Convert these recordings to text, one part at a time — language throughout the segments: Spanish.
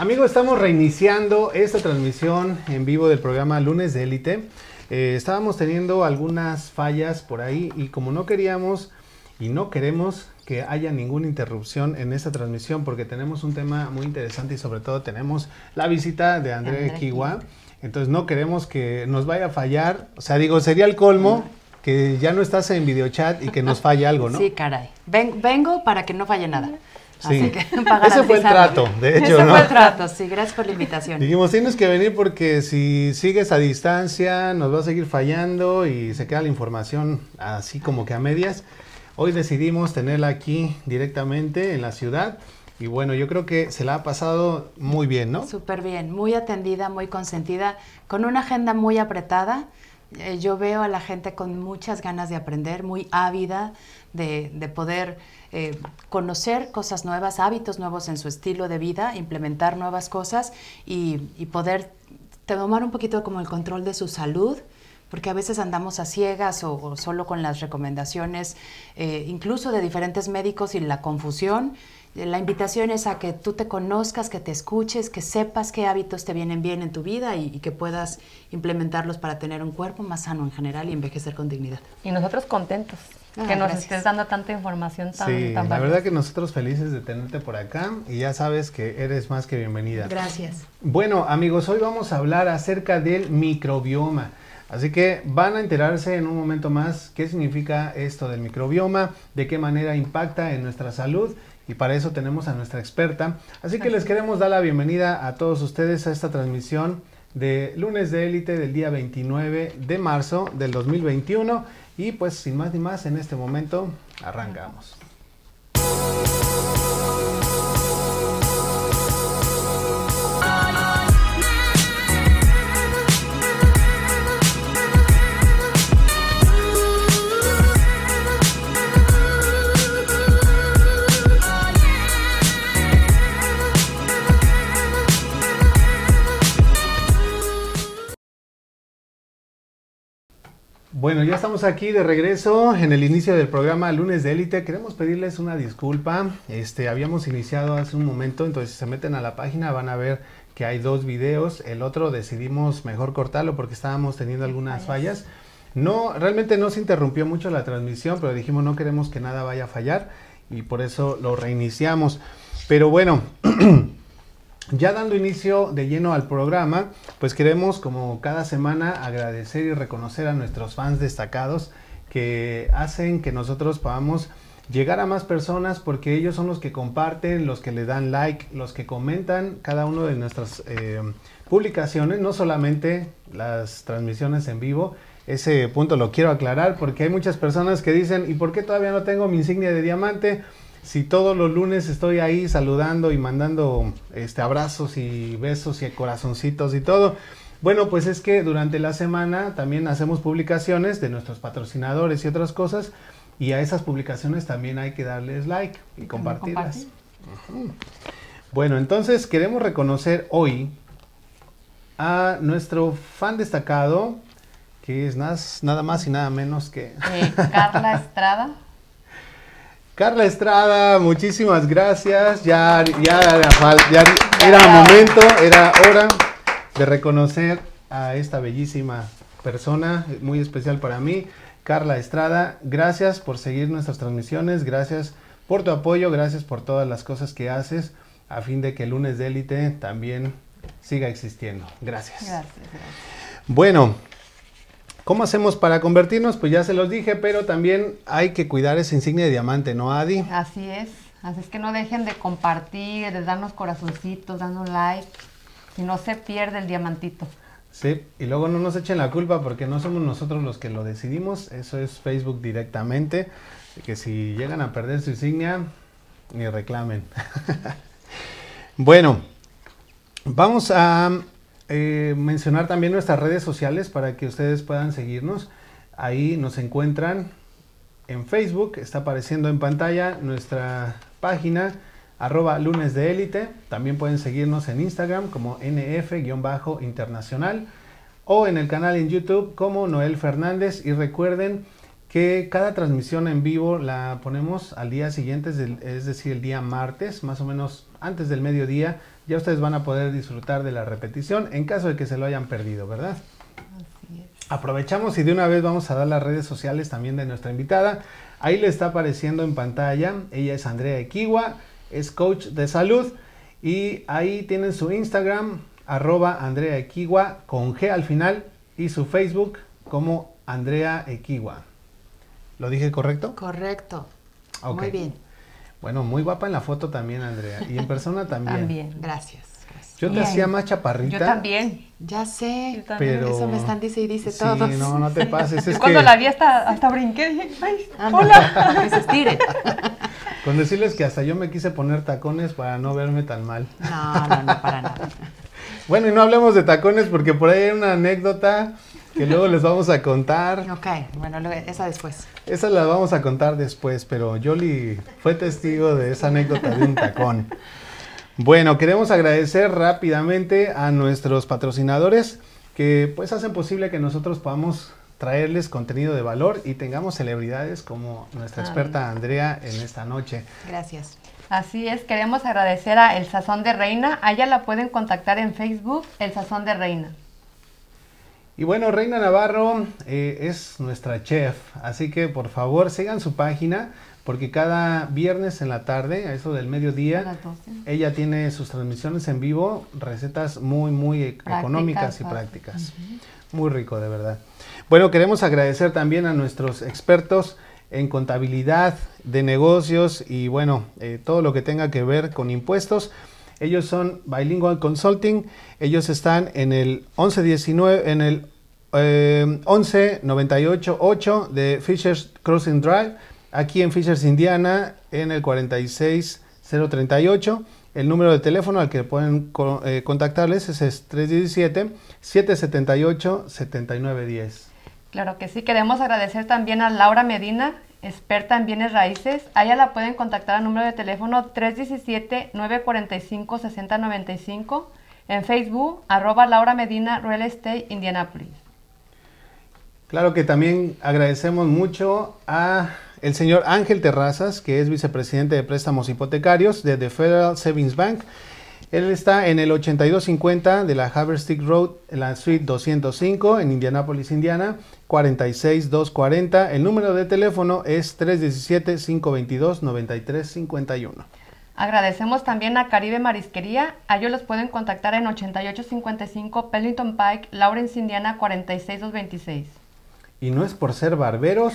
Amigos, estamos reiniciando esta transmisión en vivo del programa Lunes de Élite. Eh, estábamos teniendo algunas fallas por ahí y como no queríamos y no queremos que haya ninguna interrupción en esta transmisión porque tenemos un tema muy interesante y sobre todo tenemos la visita de André Kiwa. Entonces no queremos que nos vaya a fallar. O sea, digo, sería el colmo que ya no estás en videochat y que nos falle algo, ¿no? Sí, caray. vengo para que no falle nada. Sí. Ese fue el trato, de hecho, Ese fue el trato, sí, gracias por la invitación. Dijimos, tienes que venir porque si sigues a distancia nos va a seguir fallando y se queda la información así como que a medias. Hoy decidimos tenerla aquí directamente en la ciudad. Y bueno, yo creo que se la ha pasado muy bien, ¿no? Súper bien, muy atendida, muy consentida, con una agenda muy apretada. Eh, yo veo a la gente con muchas ganas de aprender, muy ávida de, de poder eh, conocer cosas nuevas, hábitos nuevos en su estilo de vida, implementar nuevas cosas y, poder tomar un poquito como el control de su salud porque a veces andamos a ciegas o, solo con las recomendaciones, eh, incluso de diferentes médicos y la confusión. La invitación es a que tú te conozcas, que te escuches, que sepas qué hábitos te vienen bien en tu vida y, que puedas implementarlos para tener un cuerpo más sano en general y envejecer con dignidad. Y nosotros contentos. Ah, que nos estés dando tanta información tan, sí, la verdad que nosotros felices de tenerte por acá y ya sabes que eres más que bienvenida. Gracias. Bueno, amigos, hoy vamos a hablar acerca del microbioma. Así que van a enterarse en un momento más qué significa esto del microbioma, de qué manera impacta en nuestra salud y para eso tenemos a nuestra experta. Así que les queremos dar la bienvenida a todos ustedes a esta transmisión de lunes de élite del día 29 de marzo del 2021 y pues sin más ni más, en este momento arrancamos. Bueno, ya estamos aquí de regreso en el inicio del programa Lunes de Élite. Queremos pedirles una disculpa. Este, habíamos iniciado hace un momento, entonces si se meten a la página van a ver que hay dos videos. El otro decidimos mejor cortarlo porque estábamos teniendo algunas fallas. No, realmente no se interrumpió mucho la transmisión, pero dijimos no queremos que nada vaya a fallar y por eso lo reiniciamos. Pero bueno, Ya dando inicio de lleno al programa, pues queremos como cada semana agradecer y reconocer a nuestros fans destacados que hacen que nosotros podamos llegar a más personas porque ellos son los que comparten, los que le dan like, los que comentan cada uno de nuestras eh, publicaciones, no solamente las transmisiones en vivo. Ese punto lo quiero aclarar porque hay muchas personas que dicen, ¿y por qué todavía no tengo mi insignia de diamante? Si todos los lunes estoy ahí saludando y mandando este abrazos y besos y corazoncitos y todo. Bueno, pues es que durante la semana también hacemos publicaciones de nuestros patrocinadores y otras cosas y a esas publicaciones también hay que darles like y compartirlas. Bueno, entonces queremos reconocer hoy a nuestro fan destacado, que es nada, más y nada menos que... Eh, Carla Estrada. Carla Estrada, muchísimas gracias. Ya, ya, era momento, era hora de reconocer a esta bellísima persona, muy especial para mí. Carla Estrada, gracias por seguir nuestras transmisiones, gracias por tu apoyo, gracias por todas las cosas que haces a fin de que el lunes de élite también siga existiendo. Gracias. Gracias. gracias. Bueno, ¿Cómo hacemos para convertirnos? Pues ya se los dije, pero también hay que cuidar esa insignia de diamante, ¿no, Adi? Así es. Así es que no dejen de compartir, de darnos corazoncitos, dando like. Si no se pierde el diamantito. Sí, y luego no nos echen la culpa porque no somos nosotros los que lo decidimos. Eso es Facebook directamente. Que si llegan a perder su insignia, ni reclamen. bueno, vamos a eh, mencionar también nuestras redes sociales para que ustedes puedan seguirnos. Ahí nos encuentran en Facebook, está apareciendo en pantalla nuestra página arroba lunes de élite. También pueden seguirnos en Instagram como nf-internacional o en el canal en YouTube como Noel Fernández. Y recuerden que cada transmisión en vivo la ponemos al día siguiente, es decir, el día martes, más o menos antes del mediodía. Ya ustedes van a poder disfrutar de la repetición en caso de que se lo hayan perdido, ¿verdad? Así es. Aprovechamos y de una vez vamos a dar las redes sociales también de nuestra invitada. Ahí le está apareciendo en pantalla. Ella es Andrea Equiwa, es coach de salud. Y ahí tienen su Instagram, arroba Andrea Equiwa, con G al final. Y su Facebook como Andrea Equiwa. ¿Lo dije correcto? Correcto. Muy bien. Bueno, muy guapa en la foto también, Andrea. Y en persona también. También. Gracias. gracias. Yo te Bien. hacía más chaparrita. Yo también. Ya sé. Yo también. Pero... Eso me están dice y dice sí, todos. no, no te pases. Es Yo cuando que la vi hasta, hasta brinqué, dije, ay, Anda, hola. Que se estire. con decirles que hasta yo me quise poner tacones para no verme tan mal. No, no, no, para nada. Bueno, y no hablemos de tacones porque por ahí hay una anécdota que luego les vamos a contar. Ok, bueno, luego- esa después. Esa la vamos a contar después, pero Yoli fue testigo de esa anécdota de un tacón. Bueno, queremos agradecer rápidamente a nuestros patrocinadores que pues hacen posible que nosotros podamos traerles contenido de valor y tengamos celebridades como nuestra experta Andrea en esta noche. Gracias. Así es, queremos agradecer a El Sazón de Reina. A ella la pueden contactar en Facebook, El Sazón de Reina. Y bueno, Reina Navarro eh, es nuestra chef, así que por favor sigan su página porque cada viernes en la tarde, a eso del mediodía, las 12. ella tiene sus transmisiones en vivo, recetas muy, muy e- Prácticas, económicas y fácil. prácticas. Muy rico, de verdad. Bueno, queremos agradecer también a nuestros expertos en contabilidad de negocios y bueno, eh, todo lo que tenga que ver con impuestos. Ellos son Bilingual Consulting. Ellos están en el 1119, en el eh, 11988 de Fishers Crossing Drive, aquí en Fishers, Indiana, en el 46038. El número de teléfono al que pueden eh, contactarles es, es 317-778-7910. Claro que sí, queremos agradecer también a Laura Medina, experta en bienes raíces. A ella la pueden contactar al número de teléfono 317-945-6095. En Facebook, arroba Laura Medina Real Estate Indianapolis. Claro que también agradecemos mucho a el señor Ángel Terrazas, que es vicepresidente de préstamos hipotecarios de The Federal Savings Bank. Él está en el 8250 de la Haverstick Road, en la suite 205 en Indianapolis, Indiana, 46240. El número de teléfono es 317-522-9351. Agradecemos también a Caribe Marisquería. A ellos los pueden contactar en 8855 Pellington Pike, Lawrence, Indiana 46226. Y no es por ser barberos,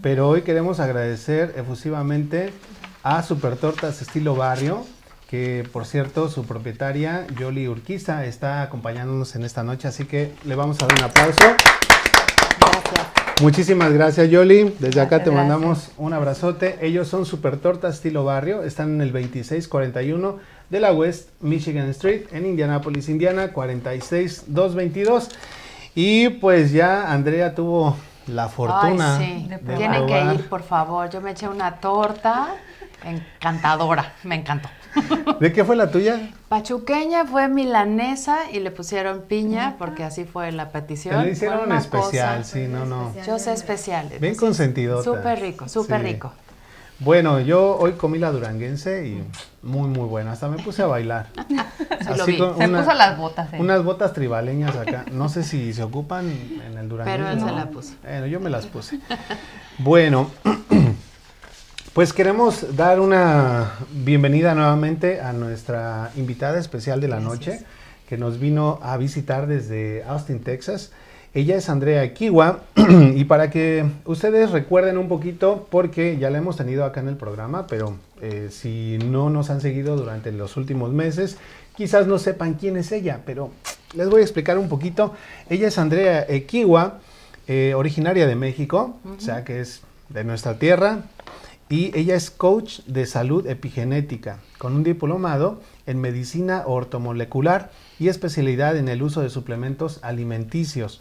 pero hoy queremos agradecer efusivamente a Super Tortas Estilo Barrio, que por cierto su propietaria Yoli Urquiza está acompañándonos en esta noche, así que le vamos a dar un aplauso. Gracias. Muchísimas gracias Yoli, desde acá Gracias, te gracias. mandamos un abrazote. Ellos son Super Tortas Estilo Barrio, están en el 2641 de la West Michigan Street en Indianapolis, Indiana, 46222. Y pues ya Andrea tuvo la fortuna Ay, sí. de Tienen que ir, por favor. Yo me eché una torta encantadora. Me encantó. ¿De qué fue la tuya? Pachuqueña fue milanesa y le pusieron piña porque así fue la petición. Le hicieron Fue una especial, cosa- sí, no, no. Yo sé especial. Bien Sí, consentidota. Súper rico, súper Sí. rico. Bueno, yo hoy comí la duranguense y muy, muy buena. Hasta me puse a bailar. vi. Se puso las botas. eh. Unas botas tribaleñas acá. No sé si se ocupan en el duranguense. Pero él se ¿no? la puso. Bueno, yo me las puse. Bueno, pues queremos dar una bienvenida nuevamente a nuestra invitada especial de la Gracias. noche, que nos vino a visitar desde Austin, Texas. Ella es Andrea Kiwa y para que ustedes recuerden un poquito, porque ya la hemos tenido acá en el programa, pero eh, si no nos han seguido durante los últimos meses, quizás no sepan quién es ella, pero les voy a explicar un poquito. Ella es Andrea Kiwa, eh, originaria de México, o sea que es de nuestra tierra, y ella es coach de salud epigenética, con un diplomado en medicina ortomolecular y especialidad en el uso de suplementos alimenticios.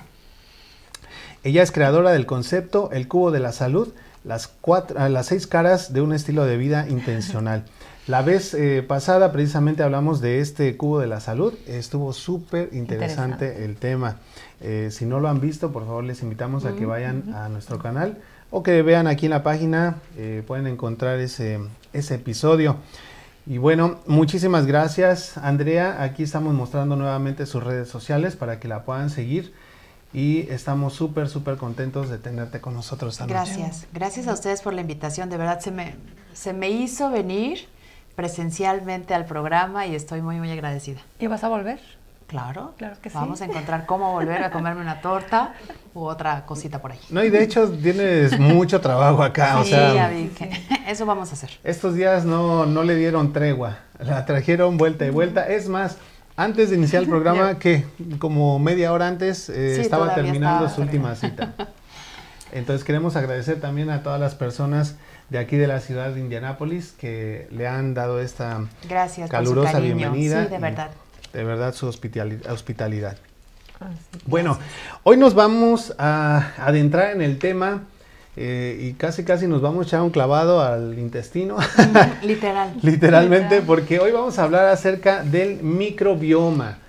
Ella es creadora del concepto El cubo de la salud, las, cuatro, ah, las seis caras de un estilo de vida intencional. La vez eh, pasada precisamente hablamos de este cubo de la salud, estuvo súper interesante, Interesante. el tema. Eh, si no lo han visto, por favor les invitamos a que vayan a nuestro canal o que vean aquí en la página, eh, pueden encontrar ese, ese episodio. Y bueno, muchísimas gracias Andrea. Aquí estamos mostrando nuevamente sus redes sociales para que la puedan seguir. Y estamos súper, súper contentos de tenerte con nosotros también. Gracias, gracias a ustedes por la invitación. De verdad se me, se me hizo venir presencialmente al programa y estoy muy, muy agradecida. ¿Y vas a volver? Claro, claro que Vamos a encontrar cómo volver a comerme una torta u otra cosita por ahí. No, y de hecho tienes mucho trabajo acá. Sí, ya vi que eso vamos a hacer. Estos días no, no le dieron tregua, la trajeron vuelta y vuelta. Es más, antes de iniciar el programa, que como media hora antes eh, estaba terminando su última cita. Entonces queremos agradecer también a todas las personas de aquí de la ciudad de Indianápolis que le han dado esta calurosa bienvenida. Sí, de verdad de verdad su hospitalidad. bueno, hoy nos vamos a adentrar en el tema eh, y casi casi nos vamos a echar un clavado al intestino. Literal. Literalmente, porque hoy vamos a hablar acerca del microbioma.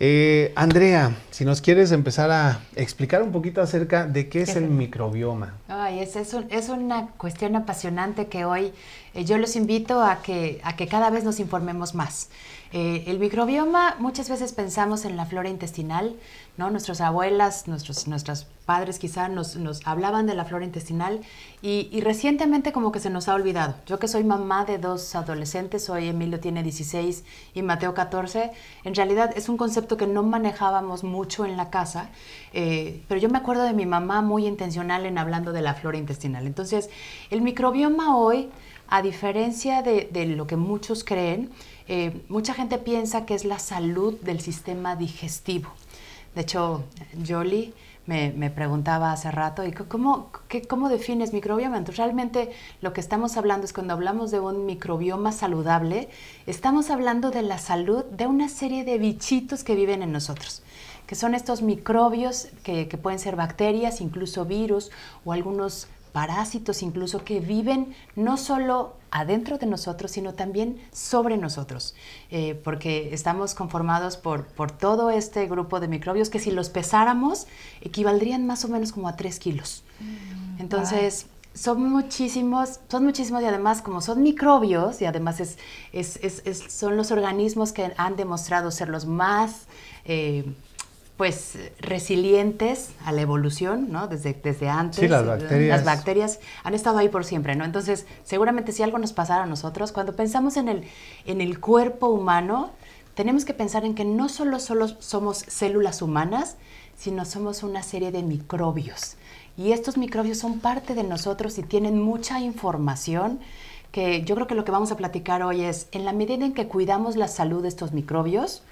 Eh, Andrea, si nos quieres empezar a explicar un poquito acerca de qué es el microbioma. Ay, es, es, una cuestión apasionante que hoy eh, yo los invito a que, a que cada vez nos informemos más. Eh, el microbioma, muchas veces pensamos en la flora intestinal, ¿no? Nuestras abuelas, nuestros, nuestros padres quizá nos, hablaban de la flora intestinal y, recientemente como que se nos ha olvidado. Yo que soy mamá de dos adolescentes, hoy Emilio tiene 16 y Mateo 14, en realidad es un concepto que no manejábamos mucho en la casa, eh, pero yo me acuerdo de mi mamá muy intencional en hablando de la flora intestinal. Entonces, el microbioma hoy, a diferencia de, de lo que muchos creen, eh, mucha gente piensa que es la salud del sistema digestivo. De hecho, Jolie me, preguntaba hace rato, ¿y cómo, cómo defines microbioma? Entonces, realmente lo que estamos hablando es cuando hablamos de un microbioma saludable, estamos hablando de la salud de una serie de bichitos que viven en nosotros que son estos microbios que pueden ser bacterias, incluso virus o algunos parásitos incluso que viven no solo adentro de nosotros, sino también sobre nosotros, eh, porque estamos conformados por, por todo este grupo de microbios que si los pesáramos equivaldrían más o menos como a 3 kilos. Mm, Entonces, son muchísimos, son muchísimos y además como son microbios y además es, son los organismos que han demostrado ser los más eh, pues resilientes a la evolución, ¿no? Desde, desde antes. Sí, las bacterias. Las bacterias han estado ahí por siempre, ¿no? Entonces, seguramente si algo nos pasara a nosotros, cuando pensamos en el, en el cuerpo humano, tenemos que pensar en que no solo, solo somos células humanas, sino somos una serie de microbios. Y estos microbios son parte de nosotros y tienen mucha información que yo creo que lo que vamos a platicar hoy es, en la medida en que cuidamos la salud de estos microbios,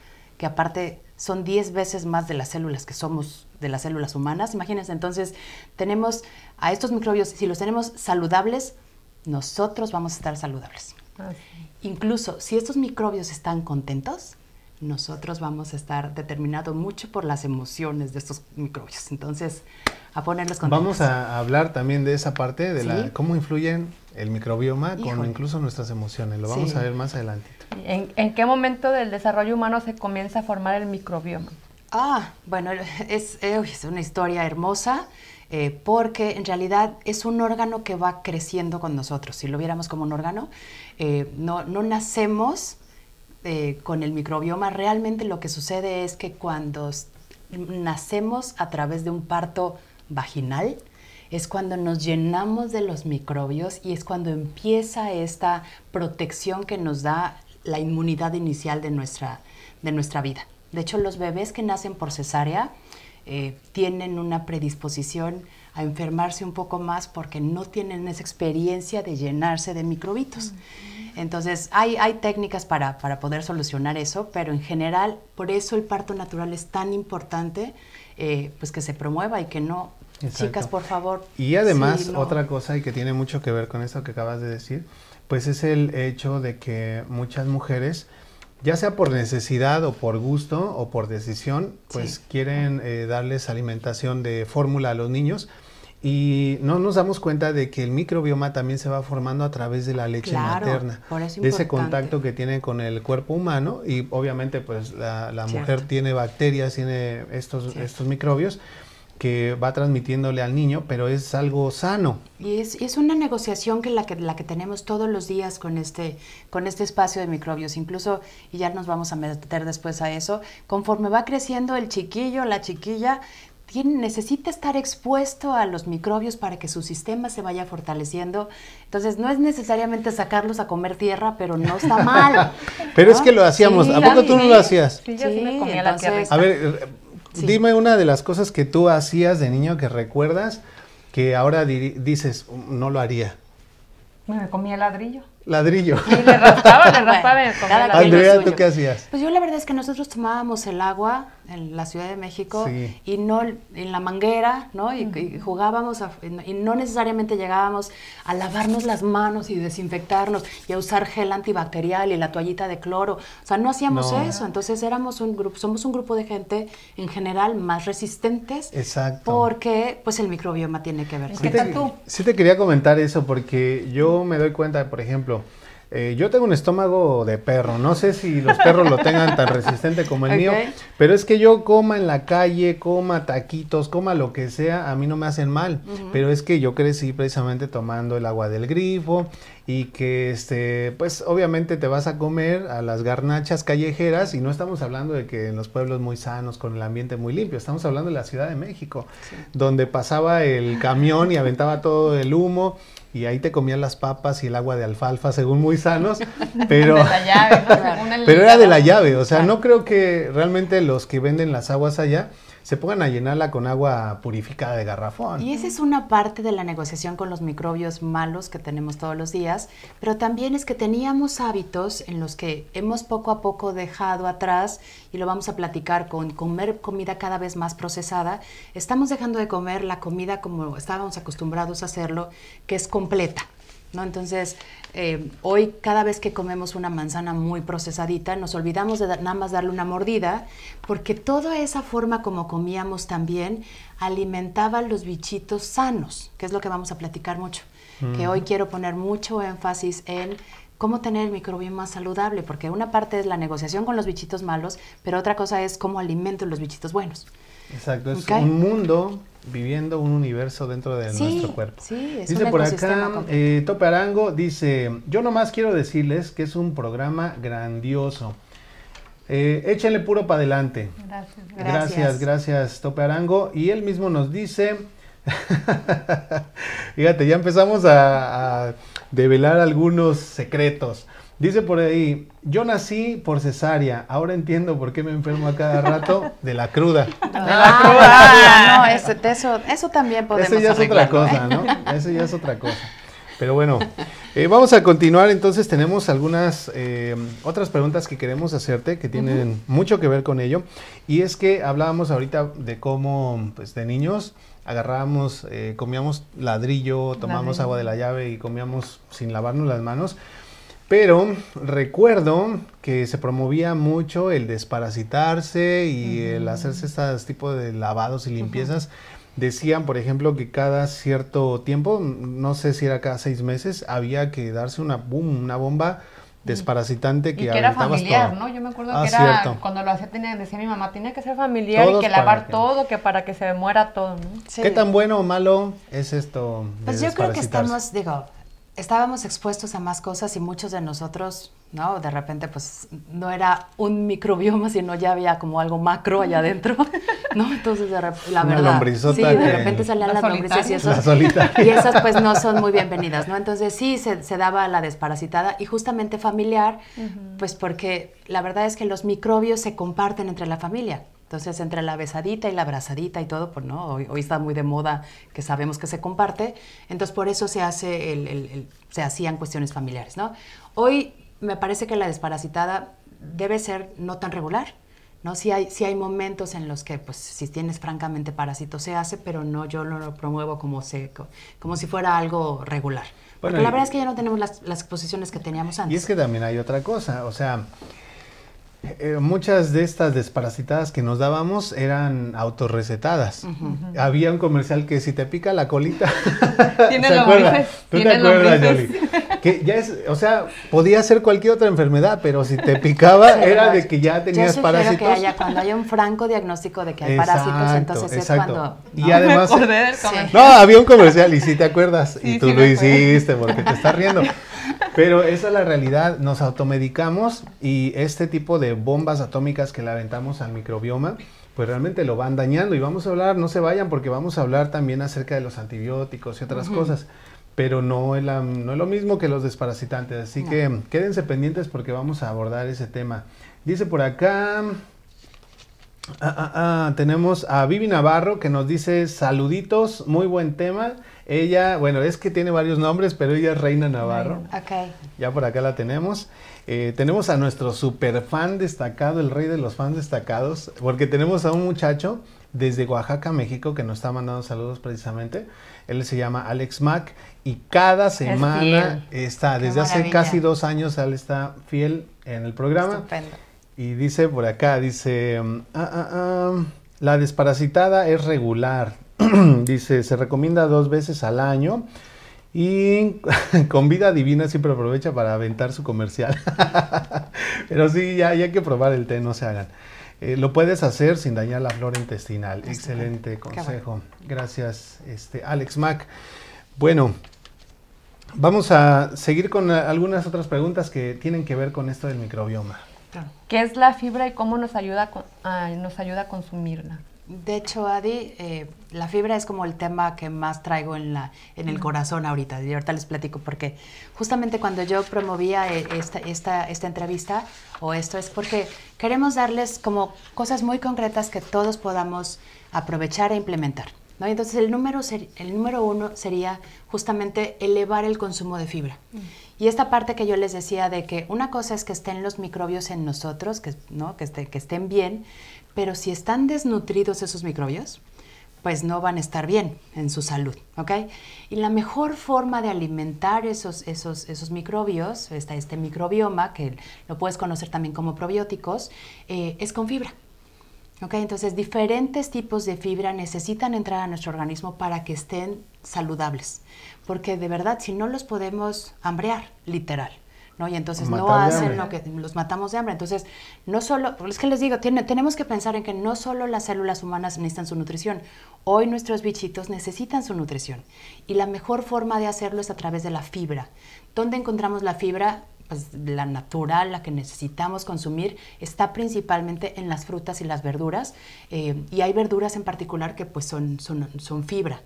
que aparte son 10 veces más de las células que somos de las células humanas. Imagínense, entonces tenemos a estos microbios, si los tenemos saludables, nosotros vamos a estar saludables. Incluso si estos microbios están contentos, nosotros vamos a estar determinados mucho por las emociones de estos microbios. Entonces, a ponerlos contentos. Vamos a hablar también de esa parte, de la, cómo influyen el microbioma con incluso nuestras emociones. Lo vamos a ver más adelante. ¿En, qué momento del desarrollo humano se comienza a formar el microbioma? Ah, bueno, es, es una historia hermosa. Eh, porque en realidad es un órgano que va creciendo con nosotros. Si lo viéramos como un órgano, eh, no, no, nacemos eh, con el microbioma. Realmente lo que sucede es que cuando nacemos a través de un parto vaginal, es cuando nos llenamos de los microbios y es cuando empieza esta protección que nos da la inmunidad inicial de nuestra, de nuestra vida. De hecho, los bebés que nacen por cesárea eh, tienen una predisposición a enfermarse un poco más porque no tienen esa experiencia de llenarse de microbitos. Entonces, hay, hay técnicas para, para, poder solucionar eso, pero en general, por eso el parto natural es tan importante, eh, pues que se promueva y que no... Chicas, por favor. Y además, otra cosa y que tiene mucho que ver con eso que acabas de decir, pues es el hecho de que muchas mujeres, ya sea por necesidad o por gusto o por decisión, pues quieren eh, darles alimentación de fórmula a los niños. Y no nos damos cuenta de que el microbioma también se va formando a través de la leche materna, de ese contacto que tiene con el cuerpo humano. Y obviamente pues la, mujer tiene bacterias, tiene estos, estos microbios que va transmitiéndole al niño, pero es algo sano. Y es, es una negociación que la, que la que tenemos todos los días con este, con este espacio de microbios. Incluso, y ya nos vamos a meter después a eso, conforme va creciendo el chiquillo, la chiquilla, tiene, necesita estar expuesto a los microbios para que su sistema se vaya fortaleciendo. Entonces, no es necesariamente sacarlos a comer tierra, pero no está mal. pero es que lo hacíamos. ¿A poco tú no lo hacías? Sí, yo sí, me comía la tierra. A ver, Dime una de las cosas que tú hacías de niño que recuerdas que ahora dices, no lo haría. Me comía ladrillo. Ladrillo. Y le raspaba, le raspaba. Andrea, ¿tú qué hacías? Pues yo la verdad es que nosotros tomábamos el agua en la Ciudad de México y no en la manguera, ¿no? Y, jugábamos y no necesariamente llegábamos a lavarnos las manos y desinfectarnos y a usar gel antibacterial y la toallita de cloro. O sea, no hacíamos eso. Entonces éramos un grupo, somos un grupo de gente en general más resistentes. Exacto. Porque pues el microbioma tiene que ver con ¿Qué tal tú? Sí te quería comentar eso porque yo me doy cuenta, por ejemplo, eh, yo tengo un estómago de perro, no sé si los perros lo tengan tan resistente como el mío, pero es que yo coma en la calle, coma taquitos, coma lo que sea, a mí no me hacen mal, pero es que yo crecí precisamente tomando el agua del grifo y que este pues obviamente te vas a comer a las garnachas callejeras y no estamos hablando de que en los pueblos muy sanos con el ambiente muy limpio, estamos hablando de la Ciudad de México, donde pasaba el camión y aventaba todo el humo y ahí te comían las papas y el agua de alfalfa, según muy sanos, pero, pero era de la llave, o sea, no creo que realmente los que venden las aguas allá se pongan a llenarla con agua purificada de garrafón. Y esa es una parte de la negociación con los microbios malos que tenemos todos los días, pero también es que teníamos hábitos en los que hemos poco a poco dejado atrás, y lo vamos a platicar con comer comida cada vez más procesada, estamos dejando de comer la comida como estábamos acostumbrados a hacerlo, que es completa. ¿No? Entonces, eh, hoy cada vez que comemos una manzana muy procesadita, nos olvidamos de nada más darle una mordida, porque toda esa forma como comíamos también alimentaba los bichitos sanos, que es lo que vamos a platicar mucho. Que hoy quiero poner mucho énfasis en cómo tener el microbioma más saludable, porque una parte es la negociación con los bichitos malos, pero otra cosa es cómo alimento los bichitos buenos. Exacto, es un mundo viviendo un universo dentro de nuestro cuerpo. Sí, es dice por acá, eh, Tope Arango dice, yo nomás quiero decirles que es un programa grandioso. Eh, échenle puro para adelante. Gracias, gracias. Gracias, Tope Arango. Y él mismo nos dice, fíjate, ya empezamos a, a develar algunos secretos. Dice por ahí, yo nací por cesárea, ahora entiendo por qué me enfermo a cada rato de la cruda. De la cruda. no, eso, eso también podemos Eso ya es otra cosa, ¿no? Eso ya es otra cosa. Pero bueno, eh, vamos a continuar. Entonces tenemos algunas eh, otras preguntas que queremos hacerte que tienen mucho que ver con ello. Y es que hablábamos ahorita de cómo, pues de niños, agarrábamos, eh, comíamos ladrillo, tomamos agua de la llave y comíamos sin lavarnos las manos. Pero recuerdo que se promovía mucho el desparasitarse y el hacerse estos tipos de lavados y limpiezas. Decían, por ejemplo, que cada cierto tiempo, no sé si era cada seis meses, había que darse una, boom, una bomba desparasitante que, y que era familiar, ¿no? Yo me acuerdo ah, que era cuando lo hacía tenía, decía mi mamá, tiene que ser familiar y que lavar todo, que para que se muera todo, ¿no? ¿Qué tan bueno o malo es esto? pues yo creo que estamos, digo, estábamos expuestos a más cosas y muchos de nosotros, ¿no? De repente, pues, no era un microbioma, sino ya había como algo macro allá adentro, ¿no? Entonces, de la Una verdad, sí, de repente salían las lombrices y esas, y esas, pues, no son muy bienvenidas, ¿no? Entonces, sí, se, se daba la desparasitada y justamente familiar, pues, porque la verdad es que los microbios se comparten entre la familia. Entonces, entre la besadita y la abrazadita y todo, pues no, hoy, está muy de moda que sabemos que se comparte. Entonces, por eso se, hace el, se hacían cuestiones familiares, ¿no? Hoy me parece que la desparasitada debe ser no tan regular, ¿no? Sí hay, sí hay momentos en los que, pues, si tienes francamente parásito se hace, pero no, yo no lo promuevo como, seco, como si fuera algo regular. Porque la verdad es que ya no tenemos las, las exposiciones que teníamos antes. Y es que también hay otra cosa, o sea eh, muchas de estas desparasitadas que nos dábamos eran autorrecetadas. Había un comercial que si te pica la colita. Tiene lombrices. ¿Tú te acuerdas, que ya es, o sea, podía ser cualquier otra enfermedad, pero si te picaba era de que ya tenías Yo parásitos. que haya, cuando haya un franco diagnóstico de que hay parásitos, entonces es cuando... Y además... Me acordé del comercial. No, había un comercial y si te acuerdas, Sí, y tú sí lo hiciste porque te estás riendo. Pero esa es la realidad, nos automedicamos y este tipo de bombas atómicas que le aventamos al microbioma, pues realmente lo van dañando y vamos a hablar, no se vayan porque vamos a hablar también acerca de los antibióticos y otras cosas, pero no es, la- no es lo mismo que los desparasitantes, así No. que quédense pendientes porque vamos a abordar ese tema. Dice por acá, Ah, ah, ah, tenemos a Vivi Navarro que nos dice saluditos, muy buen tema. Ella, bueno, es que tiene varios nombres, pero ella es Reina Navarro. Ok. Ya por acá la tenemos. Eh, tenemos a nuestro super fan destacado, el rey de los fans destacados, porque tenemos a un muchacho desde Oaxaca, México, que nos está mandando saludos precisamente. Él se llama Alex Mack y cada semana está, Qué desde hace casi dos años, él está fiel en el programa. Estupendo. Y dice por acá, dice, mm, ah, ah, ah, la desparasitada es regular. dice, se recomienda dos veces al año. Y con vida divina siempre aprovecha para aventar su comercial. Pero sí, ya, ya hay que probar el té, no se hagan. Eh, lo puedes hacer sin dañar la flora intestinal. Excelente consejo. Gracias, este, Alex Mack. Bueno, vamos a seguir con eh, algunas otras preguntas que tienen que ver con esto del microbioma. ¿Qué es la fibra y cómo nos ayuda a, con- a- nos ayuda a consumirla? De hecho, Adi, eh, la fibra es como el tema que más traigo en, la, en el corazón ahorita. Y ahorita les platico porque justamente cuando yo promovía eh, esta, esta, esta entrevista o esto es porque queremos darles como cosas muy concretas que todos podamos aprovechar e implementar. ¿no? Entonces el número, ser- el número uno sería justamente elevar el consumo de fibra. Y esta parte que yo les decía de que una cosa es que estén los microbios en nosotros, que, ¿no? que, esté- que estén bien, pero si están desnutridos esos microbios, pues no van a estar bien en su salud, ¿ok? Y la mejor forma de alimentar esos, esos, esos microbios, está este microbioma, que lo puedes conocer también como probióticos, eh, es con fibra. ¿ok? Entonces, diferentes tipos de fibra necesitan entrar a nuestro organismo para que estén saludables, porque de verdad, si no los podemos hambrear, literal. ¿No? Y entonces no Matar hacen lo que los matamos de hambre. Entonces, no solo, es que les digo, tiene- tenemos que pensar en que no solo las células humanas necesitan su nutrición, hoy nuestros bichitos necesitan su nutrición. Y la mejor forma de hacerlo es a través de la fibra. ¿Dónde encontramos la fibra? Pues la natural, la que necesitamos consumir, está principalmente en las frutas y las verduras. eh, y hay verduras en particular que pues son, son, son fibra.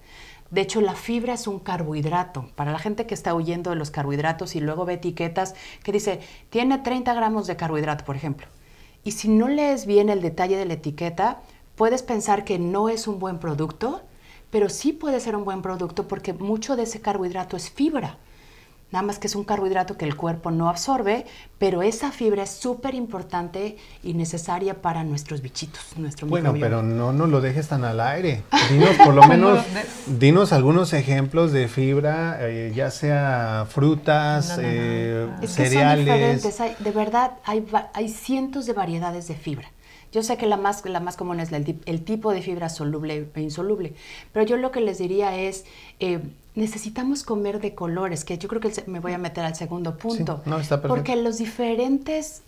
De hecho, la fibra es un carbohidrato. Para la gente que está huyendo de los carbohidratos y luego ve etiquetas que dice, tiene 30 gramos de carbohidrato, por ejemplo. Y si no lees bien el detalle de la etiqueta, puedes pensar que no es un buen producto, pero sí puede ser un buen producto porque mucho de ese carbohidrato es fibra. Nada más que es un carbohidrato que el cuerpo no absorbe, pero esa fibra es súper importante y necesaria para nuestros bichitos, nuestro Bueno, microbioma. pero no nos lo dejes tan al aire. Dinos por lo menos, dinos algunos ejemplos de fibra, eh, ya sea frutas, No, no, no. eh, Es que son cereales. diferentes. Hay- de verdad, hay, va- hay cientos de variedades de fibra. Yo sé que la más, la más común es el, el tipo de fibra soluble e insoluble, pero yo lo que les diría es, eh, necesitamos comer de colores, que yo creo que me voy a meter al segundo punto. no, está perfecto. Porque los diferentes,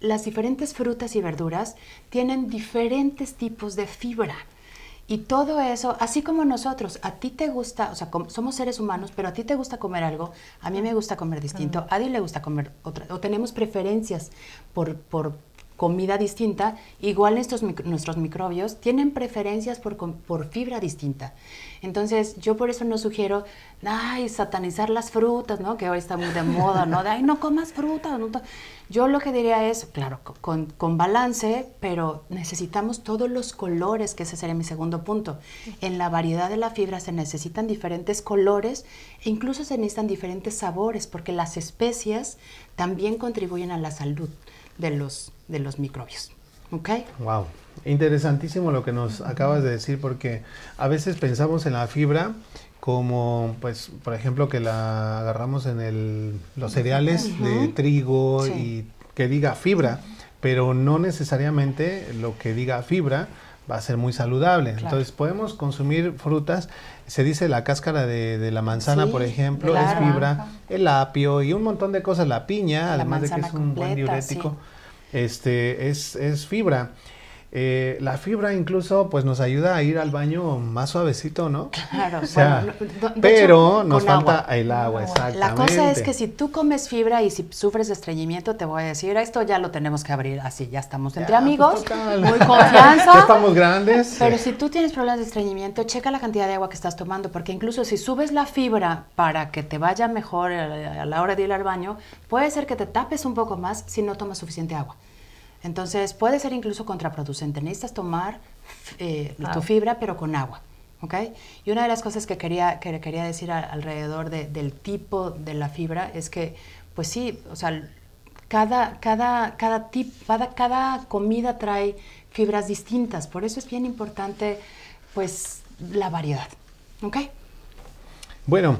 las diferentes frutas y verduras tienen diferentes tipos de fibra. Y todo eso, así como nosotros, a ti te gusta, o sea, somos seres humanos, pero a ti te gusta comer algo, a mí me gusta comer distinto, a Adi le gusta comer otra, o tenemos preferencias por, por comida distinta, igual estos nuestros microbios tienen preferencias por, fibra distinta. Entonces, yo por eso no sugiero, ay, satanizar las frutas, ¿no? Que hoy está muy de moda, ¿no? De, ay, no comas fruta. no to-". Yo lo que diría es, claro, co- con, con balance, pero necesitamos todos los colores, que ese sería mi segundo punto. En la variedad de la fibra se necesitan diferentes colores e incluso se necesitan diferentes sabores, porque las especias también contribuyen a la salud de los, de los microbios. ¿Ok? Wow, interesantísimo lo que nos acabas de decir porque a veces pensamos en la fibra como, pues, por ejemplo, que la agarramos en el, los cereales de trigo Sí. y que diga fibra, pero no necesariamente lo que diga fibra va a ser muy saludable. Entonces podemos consumir frutas, se dice la cáscara de, la manzana, por ejemplo, es fibra, el apio y un montón de cosas, la piña, además de que es un buen diurético, este, es, es fibra. Eh, la fibra incluso pues nos ayuda a ir al baño más suavecito, ¿no? Claro, pero nos falta el agua, exactamente. La cosa es que si tú comes fibra y si sufres de estreñimiento, te voy a decir, esto ya lo tenemos que abrir así, ya estamos entre amigos, muy confianza. ya estamos grandes. Pero si tú tienes problemas de estreñimiento, checa la cantidad de agua que estás tomando, porque incluso si subes la fibra para que te vaya mejor a la hora de ir al baño, puede ser que te tapes un poco más si no tomas suficiente agua. Entonces puede ser incluso contraproducente. Necesitas tomar eh, tu fibra pero con agua. ¿okay? Y una de las cosas que quería, que quería decir alrededor del tipo de la fibra es que, pues sí, o sea, cada, cada, cada, tip, cada, cada comida trae fibras distintas. Por eso es bien importante, pues, la variedad. ¿Ok? Bueno,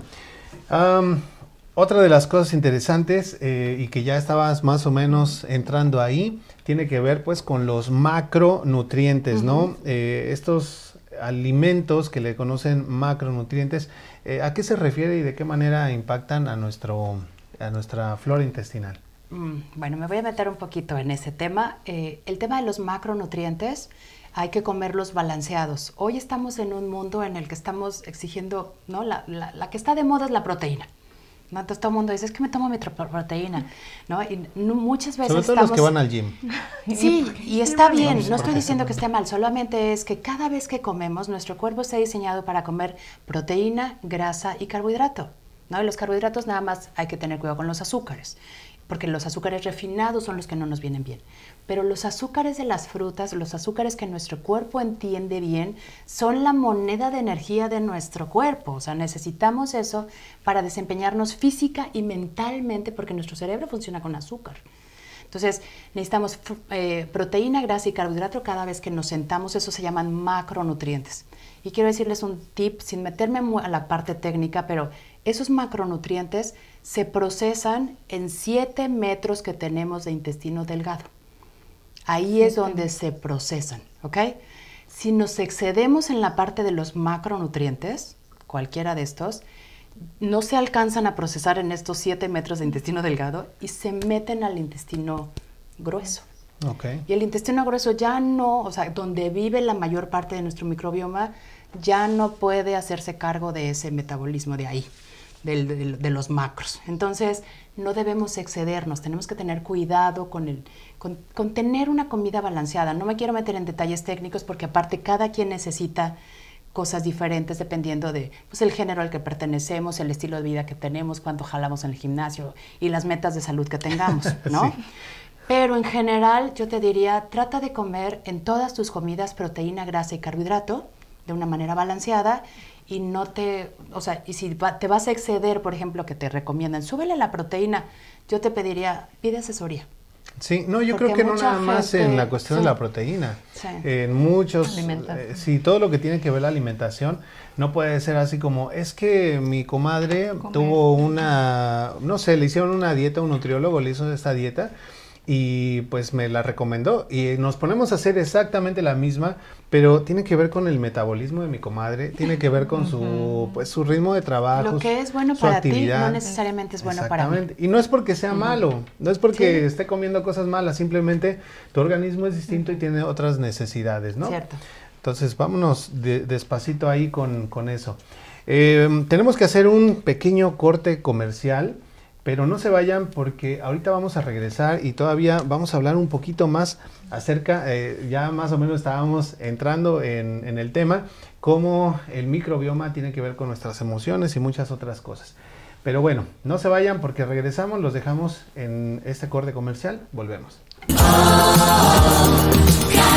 otra de las cosas interesantes eh, y que ya estabas más o menos entrando ahí tiene que ver pues con los macronutrientes, ¿no? Eh, estos alimentos que le conocen macronutrientes, eh, ¿a qué se refiere y de qué manera impactan a, nuestro, a nuestra flora intestinal? Mm, bueno, me voy a meter un poquito en ese tema. Eh, el tema de los macronutrientes, hay que comerlos balanceados. Hoy estamos en un mundo en el que estamos exigiendo, ¿no? La, la que está de moda es la proteína. Entonces todo el mundo dice, es que me tomo mi proteína, ¿no? Y muchas veces Sobre todo los que van al gym. Sí, y está bien, no estoy diciendo que esté mal, solamente es que cada vez que comemos, nuestro cuerpo está diseñado para comer proteína, grasa y carbohidrato, ¿no? Y los carbohidratos nada más hay que tener cuidado con los azúcares porque los azúcares refinados son los que no nos vienen bien. Pero los azúcares de las frutas, los azúcares que nuestro cuerpo entiende bien, son la moneda de energía de nuestro cuerpo. O sea, necesitamos eso para desempeñarnos física y mentalmente, porque nuestro cerebro funciona con azúcar. Entonces, necesitamos eh, proteína, grasa y carbohidrato cada vez que nos sentamos. Eso se llaman macronutrientes. Y quiero decirles un tip, sin meterme a la parte técnica, pero esos macronutrientes se procesan en 7 metros que tenemos de intestino delgado. Ahí es donde se procesan, ¿ok? Si nos excedemos en la parte de los macronutrientes, cualquiera de estos, no se alcanzan a procesar en estos 7 metros de intestino delgado y se meten al intestino grueso. Okay. Y el intestino grueso ya no, o sea, donde vive la mayor parte de nuestro microbioma, ya no puede hacerse cargo de ese metabolismo de ahí de, los macros. Entonces, no debemos excedernos, tenemos que tener cuidado con, el, con, tener una comida balanceada. No me quiero meter en detalles técnicos porque aparte cada quien necesita cosas diferentes dependiendo de pues, el género al que pertenecemos, el estilo de vida que tenemos, cuánto jalamos en el gimnasio y las metas de salud que tengamos, ¿no? Pero en general yo te diría, trata de comer en todas tus comidas proteína, grasa y carbohidrato de una manera balanceada y no te, o sea, y si te vas a exceder, por ejemplo, que te recomiendan, súbele la proteína, yo te pediría, pide asesoría. Sí, no, yo creo que no nada más en la cuestión de la proteína. En muchos, eh, sí, todo lo que tiene que ver la alimentación, no puede ser así como, es que mi comadre tuvo una, no sé, le hicieron una dieta, un nutriólogo le hizo esta dieta y pues me la recomendó y nos ponemos a hacer exactamente la misma, pero tiene que ver con el metabolismo de mi comadre, tiene que ver con su pues su ritmo de trabajo. Lo que es bueno para ti no necesariamente es bueno para mí. Y no es porque sea malo, no es porque esté comiendo cosas malas, simplemente tu organismo es distinto y tiene otras necesidades, ¿no? Cierto. Entonces, vámonos despacito ahí con, eso. Eh, tenemos que hacer un pequeño corte comercial. Pero no se vayan porque ahorita vamos a regresar y todavía vamos a hablar un poquito más acerca, eh, ya más o menos estábamos entrando en, el tema, cómo el microbioma tiene que ver con nuestras emociones y muchas otras cosas. Pero bueno, no se vayan porque regresamos, los dejamos en este corte comercial, volvemos.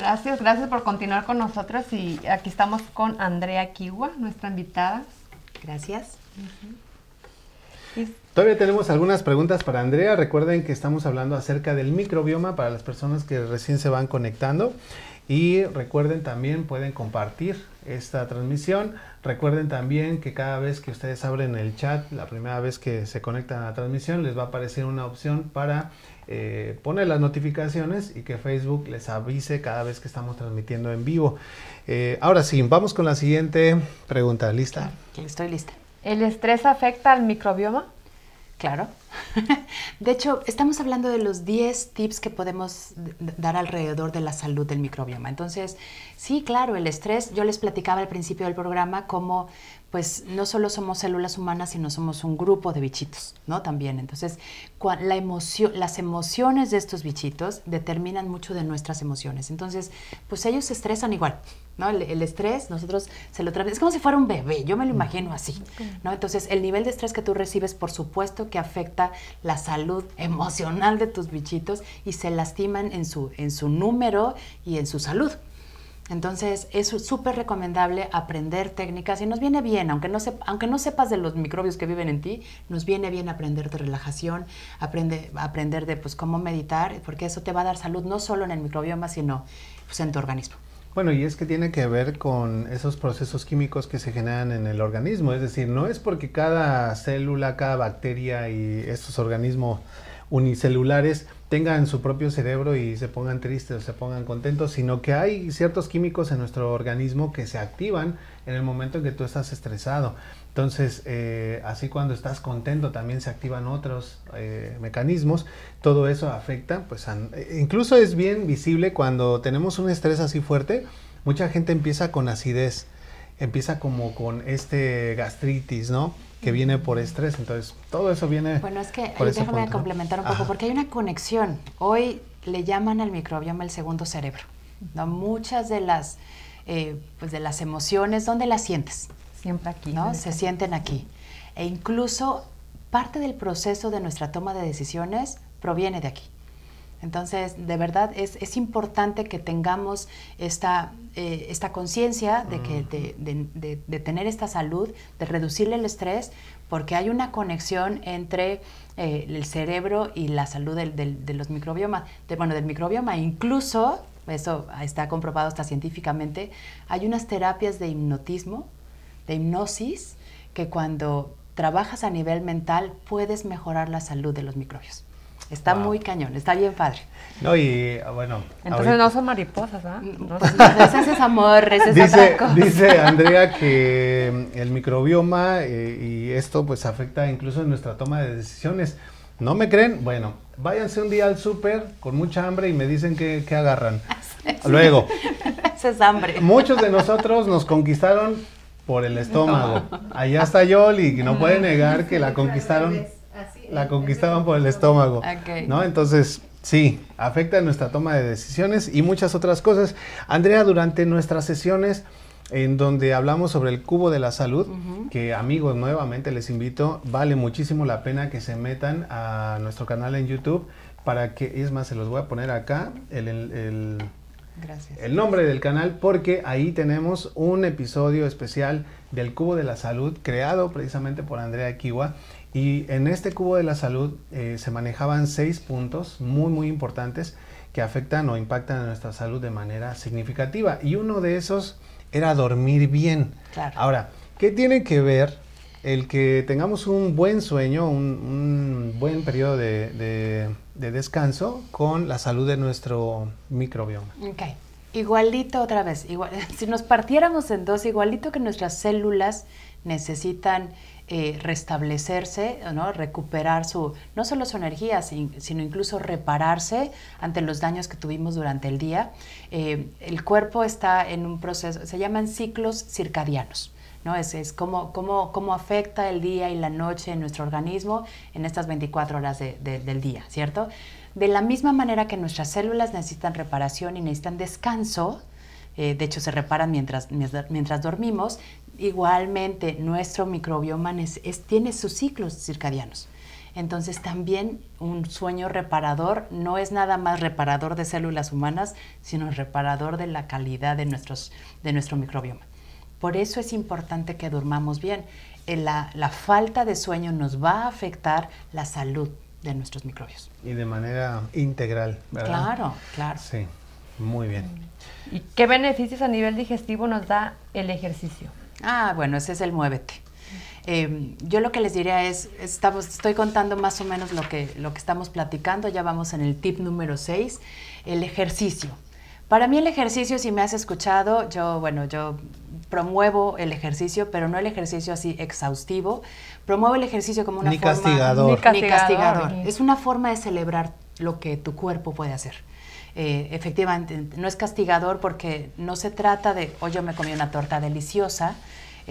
Gracias, gracias por continuar con nosotros y aquí estamos con Andrea Kiwa, nuestra invitada. Gracias. Todavía tenemos algunas preguntas para Andrea. Recuerden que estamos hablando acerca del microbioma para las personas que recién se van conectando. Y recuerden también pueden compartir esta transmisión. Recuerden también que cada vez que ustedes abren el chat, la primera vez que se conectan a la transmisión, les va a aparecer una opción para eh, poner las notificaciones y que Facebook les avise cada vez que estamos transmitiendo en vivo. Eh, ahora sí, vamos con la siguiente pregunta. ¿Lista? Estoy lista. ¿El estrés afecta al microbioma? Claro. De hecho, estamos hablando de los 10 tips que podemos dar alrededor de la salud del microbioma. Entonces, sí, claro, el estrés, yo les platicaba al principio del programa cómo pues no solo somos células humanas, sino somos un grupo de bichitos, ¿no? También. Entonces, la emoción, las emociones de estos bichitos determinan mucho de nuestras emociones. Entonces, pues ellos se estresan igual, ¿no? El, estrés, nosotros se lo traemos, es como si fuera un bebé, yo me lo imagino así, ¿no? Entonces, el nivel de estrés que tú recibes, por supuesto que afecta la salud emocional de tus bichitos y se lastiman en su, en su número y en su salud. Entonces es súper recomendable aprender técnicas y nos viene bien, aunque no, aunque no sepas de los microbios que viven en ti, nos viene bien aprender de relajación, aprende, aprender de pues, cómo meditar, porque eso te va a dar salud no solo en el microbioma, sino pues, en tu organismo. Bueno, y es que tiene que ver con esos procesos químicos que se generan en el organismo, es decir, no es porque cada célula, cada bacteria y estos organismos unicelulares tengan su propio cerebro y se pongan tristes o se pongan contentos, sino que hay ciertos químicos en nuestro organismo que se activan en el momento en que tú estás estresado. Entonces, eh, así cuando estás contento también se activan otros eh, mecanismos. Todo eso afecta, pues incluso es bien visible cuando tenemos un estrés así fuerte, mucha gente empieza con acidez, empieza como con este gastritis, ¿no? Que viene por estrés. Entonces, todo eso viene. Bueno, es que déjame complementar un poco, porque hay una conexión. Hoy le llaman al microbioma el segundo cerebro. ¿no? Muchas de las, eh, pues de las emociones, ¿dónde las sientes? Siempre aquí. ¿no? Se sienten aquí. E incluso parte del proceso de nuestra toma de decisiones proviene de aquí. Entonces, de verdad, es, es importante que tengamos esta, eh, esta conciencia de, que, de, de, tener esta salud, de reducirle el estrés, porque hay una conexión entre eh, el cerebro y la salud del, del, de los microbiomas, bueno, del microbioma. Incluso, eso está comprobado hasta científicamente, hay unas terapias de hipnotismo, de hipnosis, que cuando trabajas a nivel mental puedes mejorar la salud de los microbios. Está muy cañón, está bien padre. No, y ah, bueno. Entonces no son mariposas, ¿ah? No, ese es amor, ese dice, Dice Andrea que mm, el microbioma eh, y esto pues afecta incluso en nuestra toma de decisiones. ¿No me creen? Bueno, váyanse un día al súper con mucha hambre y me dicen que, agarran. Luego. Ese es hambre. Muchos de nosotros nos conquistaron por el estómago. Allá está Yoli, y no puede negar que la conquistaron la conquistaban por el estómago. ¿No? Entonces, sí, afecta nuestra toma de decisiones y muchas otras cosas. Andrea, durante nuestras sesiones en donde hablamos sobre el cubo de la salud, que amigos nuevamente les invito, vale muchísimo la pena que se metan a nuestro canal en YouTube para que, es más, se los voy a poner acá, el, el, el nombre del canal, porque ahí tenemos un episodio especial del cubo de la salud creado precisamente por Andrea Kiwa y en este cubo de la salud eh, se manejaban seis puntos muy, muy importantes que afectan o impactan a nuestra salud de manera significativa. Y uno de esos era dormir bien. Ahora, ¿qué tiene que ver el que tengamos un buen sueño, un, buen periodo de, descanso con la salud de nuestro microbioma? Ok. Igualito otra vez, igual, si nos partiéramos en dos, igualito que nuestras células necesitan eh, restablecerse, ¿no? recuperar su, no solo su energía, sino incluso repararse ante los daños que tuvimos durante el día. Eh, el cuerpo está en un proceso, se llaman ciclos circadianos. ¿no? Es, es cómo, cómo, afecta el día y la noche en nuestro organismo en estas 24 horas del día, ¿cierto? De la misma manera que nuestras células necesitan reparación y necesitan descanso, eh, de hecho se reparan mientras, mientras dormimos, igualmente nuestro microbioma tiene sus ciclos circadianos. Entonces también un sueño reparador no es nada más reparador de células humanas, sino reparador de la calidad de, nuestros, de nuestro microbioma. Por eso es importante que durmamos bien. Eh, la, la falta de sueño nos va a afectar la salud de nuestros microbios. Y de manera integral, ¿verdad? Claro, claro. Sí, muy bien. ¿Y qué beneficios a nivel digestivo nos da el ejercicio? Ah, bueno, ese es el muévete. Eh, yo lo que les diría es, estamos, estoy contando más o menos lo que, lo que estamos platicando, ya vamos en el tip número 6, el ejercicio. Para mí el ejercicio, si me has escuchado, yo, bueno, yo promuevo el ejercicio, pero no el ejercicio así exhaustivo. Promuevo el ejercicio como una ni forma... Castigador. Ni castigador. Es una forma de celebrar lo que tu cuerpo puede hacer. Eh, efectivamente, no es castigador porque no se trata de, hoy yo me comí una torta deliciosa,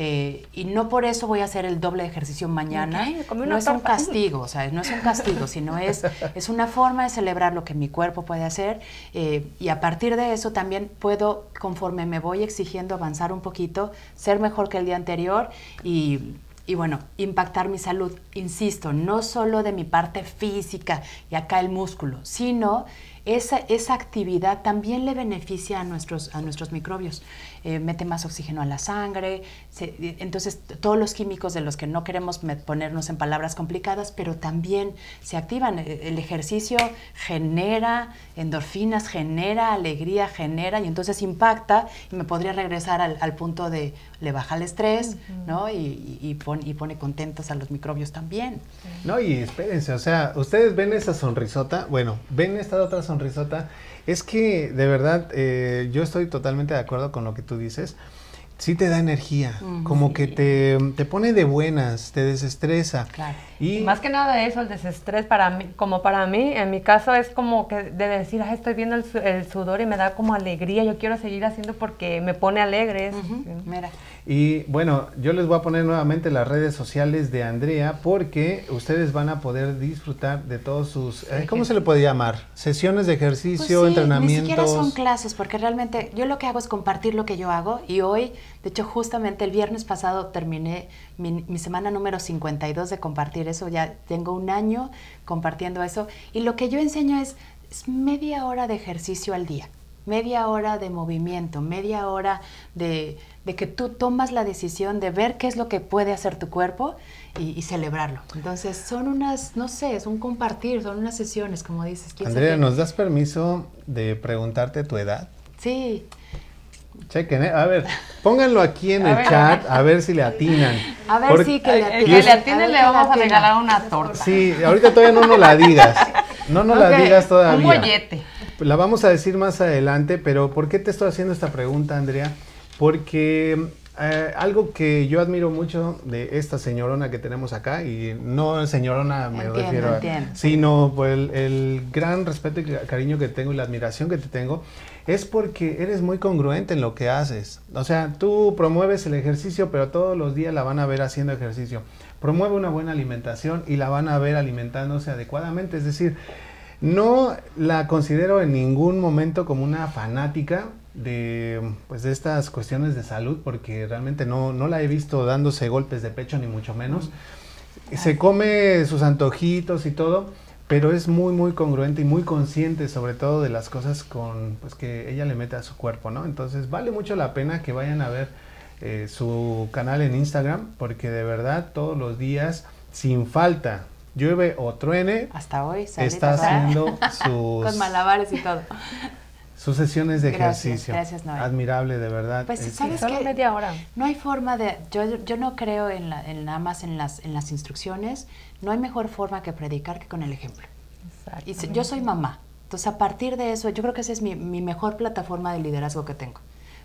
eh, y no por eso voy a hacer el doble ejercicio mañana. no es un castigo, o sea, no es un castigo, sino es, es una forma de celebrar lo que mi cuerpo puede hacer. Eh, y a partir de eso también puedo, conforme me voy exigiendo avanzar un poquito, ser mejor que el día anterior y y bueno, impactar mi salud, insisto, no solo de mi parte física y acá el músculo, sino esa, esa actividad también le beneficia a nuestros, a nuestros microbios. Eh, mete más oxígeno a la sangre, entonces todos los químicos de los que no queremos ponernos en palabras complicadas, pero también se activan. E, el ejercicio genera endorfinas, genera alegría, genera y entonces impacta y me podría regresar al, punto de le baja el estrés, ¿no? Y, y, pone contentos a los microbios también. No, y espérense, o sea, ustedes ven esa sonrisota, bueno, ven esta otra sonrisota es que de verdad eh, yo estoy totalmente de acuerdo con lo que tú dices. Sí te da energía, como que te, te, pone de buenas, te desestresa. Claro. Y más que nada eso, el desestrés para mí, como para mí, en mi caso es como que de decir, estoy viendo el, sudor y me da como alegría, yo quiero seguir haciendo porque me pone alegre. Mira. Y bueno, yo les voy a poner nuevamente las redes sociales de Andrea porque ustedes van a poder disfrutar de todos sus, eh, ¿cómo se le puede llamar? Sesiones de ejercicio, pues entrenamientos. Ni siquiera son clases porque realmente yo lo que hago es compartir lo que yo hago y hoy, de hecho justamente el viernes pasado terminé mi, mi semana número 52 de compartir eso, ya tengo un año compartiendo eso y lo que yo enseño es, es media hora de ejercicio al día media hora de movimiento, media hora de, de que tú tomas la decisión de ver qué es lo que puede hacer tu cuerpo y, celebrarlo. Entonces son unas, no sé, es un compartir, son unas sesiones, como dices. Andrea, ¿nos das permiso de preguntarte tu edad? Sí. Chequen, ¿eh? a ver, pónganlo aquí en el chat, a ver si le atinan. A ver si que le atinan. Que le atinen le vamos a regalar una torta. Sí, ahorita todavía no nos la digas. No nos la digas todavía. Un bollete. La vamos a decir más adelante, pero ¿por qué te estoy haciendo esta pregunta, Andrea? porque eh, algo que yo admiro mucho de esta señorona que tenemos acá, y no señorona me refiero a, sino por el, gran respeto y cariño que tengo y la admiración que te tengo, es porque eres muy congruente en lo que haces. O sea, tú promueves el ejercicio, pero todos los días la van a ver haciendo ejercicio. Promueve una buena alimentación y la van a ver alimentándose adecuadamente. Es decir, no la considero en ningún momento como una fanática de, pues, de estas cuestiones de salud, porque realmente no, no la he visto dándose golpes de pecho, ni mucho menos. Se come sus antojitos y todo, pero es muy, muy congruente y muy consciente sobre todo de las cosas con, pues, que ella le mete a su cuerpo, ¿no? Entonces vale mucho la pena que vayan a ver eh, su canal en Instagram, porque de verdad todos los días, sin falta, llueve o truene, hasta hoy está haciendo sus con malabares y todo. Sus sesiones de ejercicio. Gracias, Noé. Admirable, de verdad. Pues sabes que media hora. No hay forma de, yo, yo no creo en, la, en nada más en las, en las instrucciones. No hay mejor forma que predicar que con el ejemplo. Y yo soy mamá. Entonces, a partir de eso, yo creo que esa es mi, mi mejor plataforma de liderazgo que tengo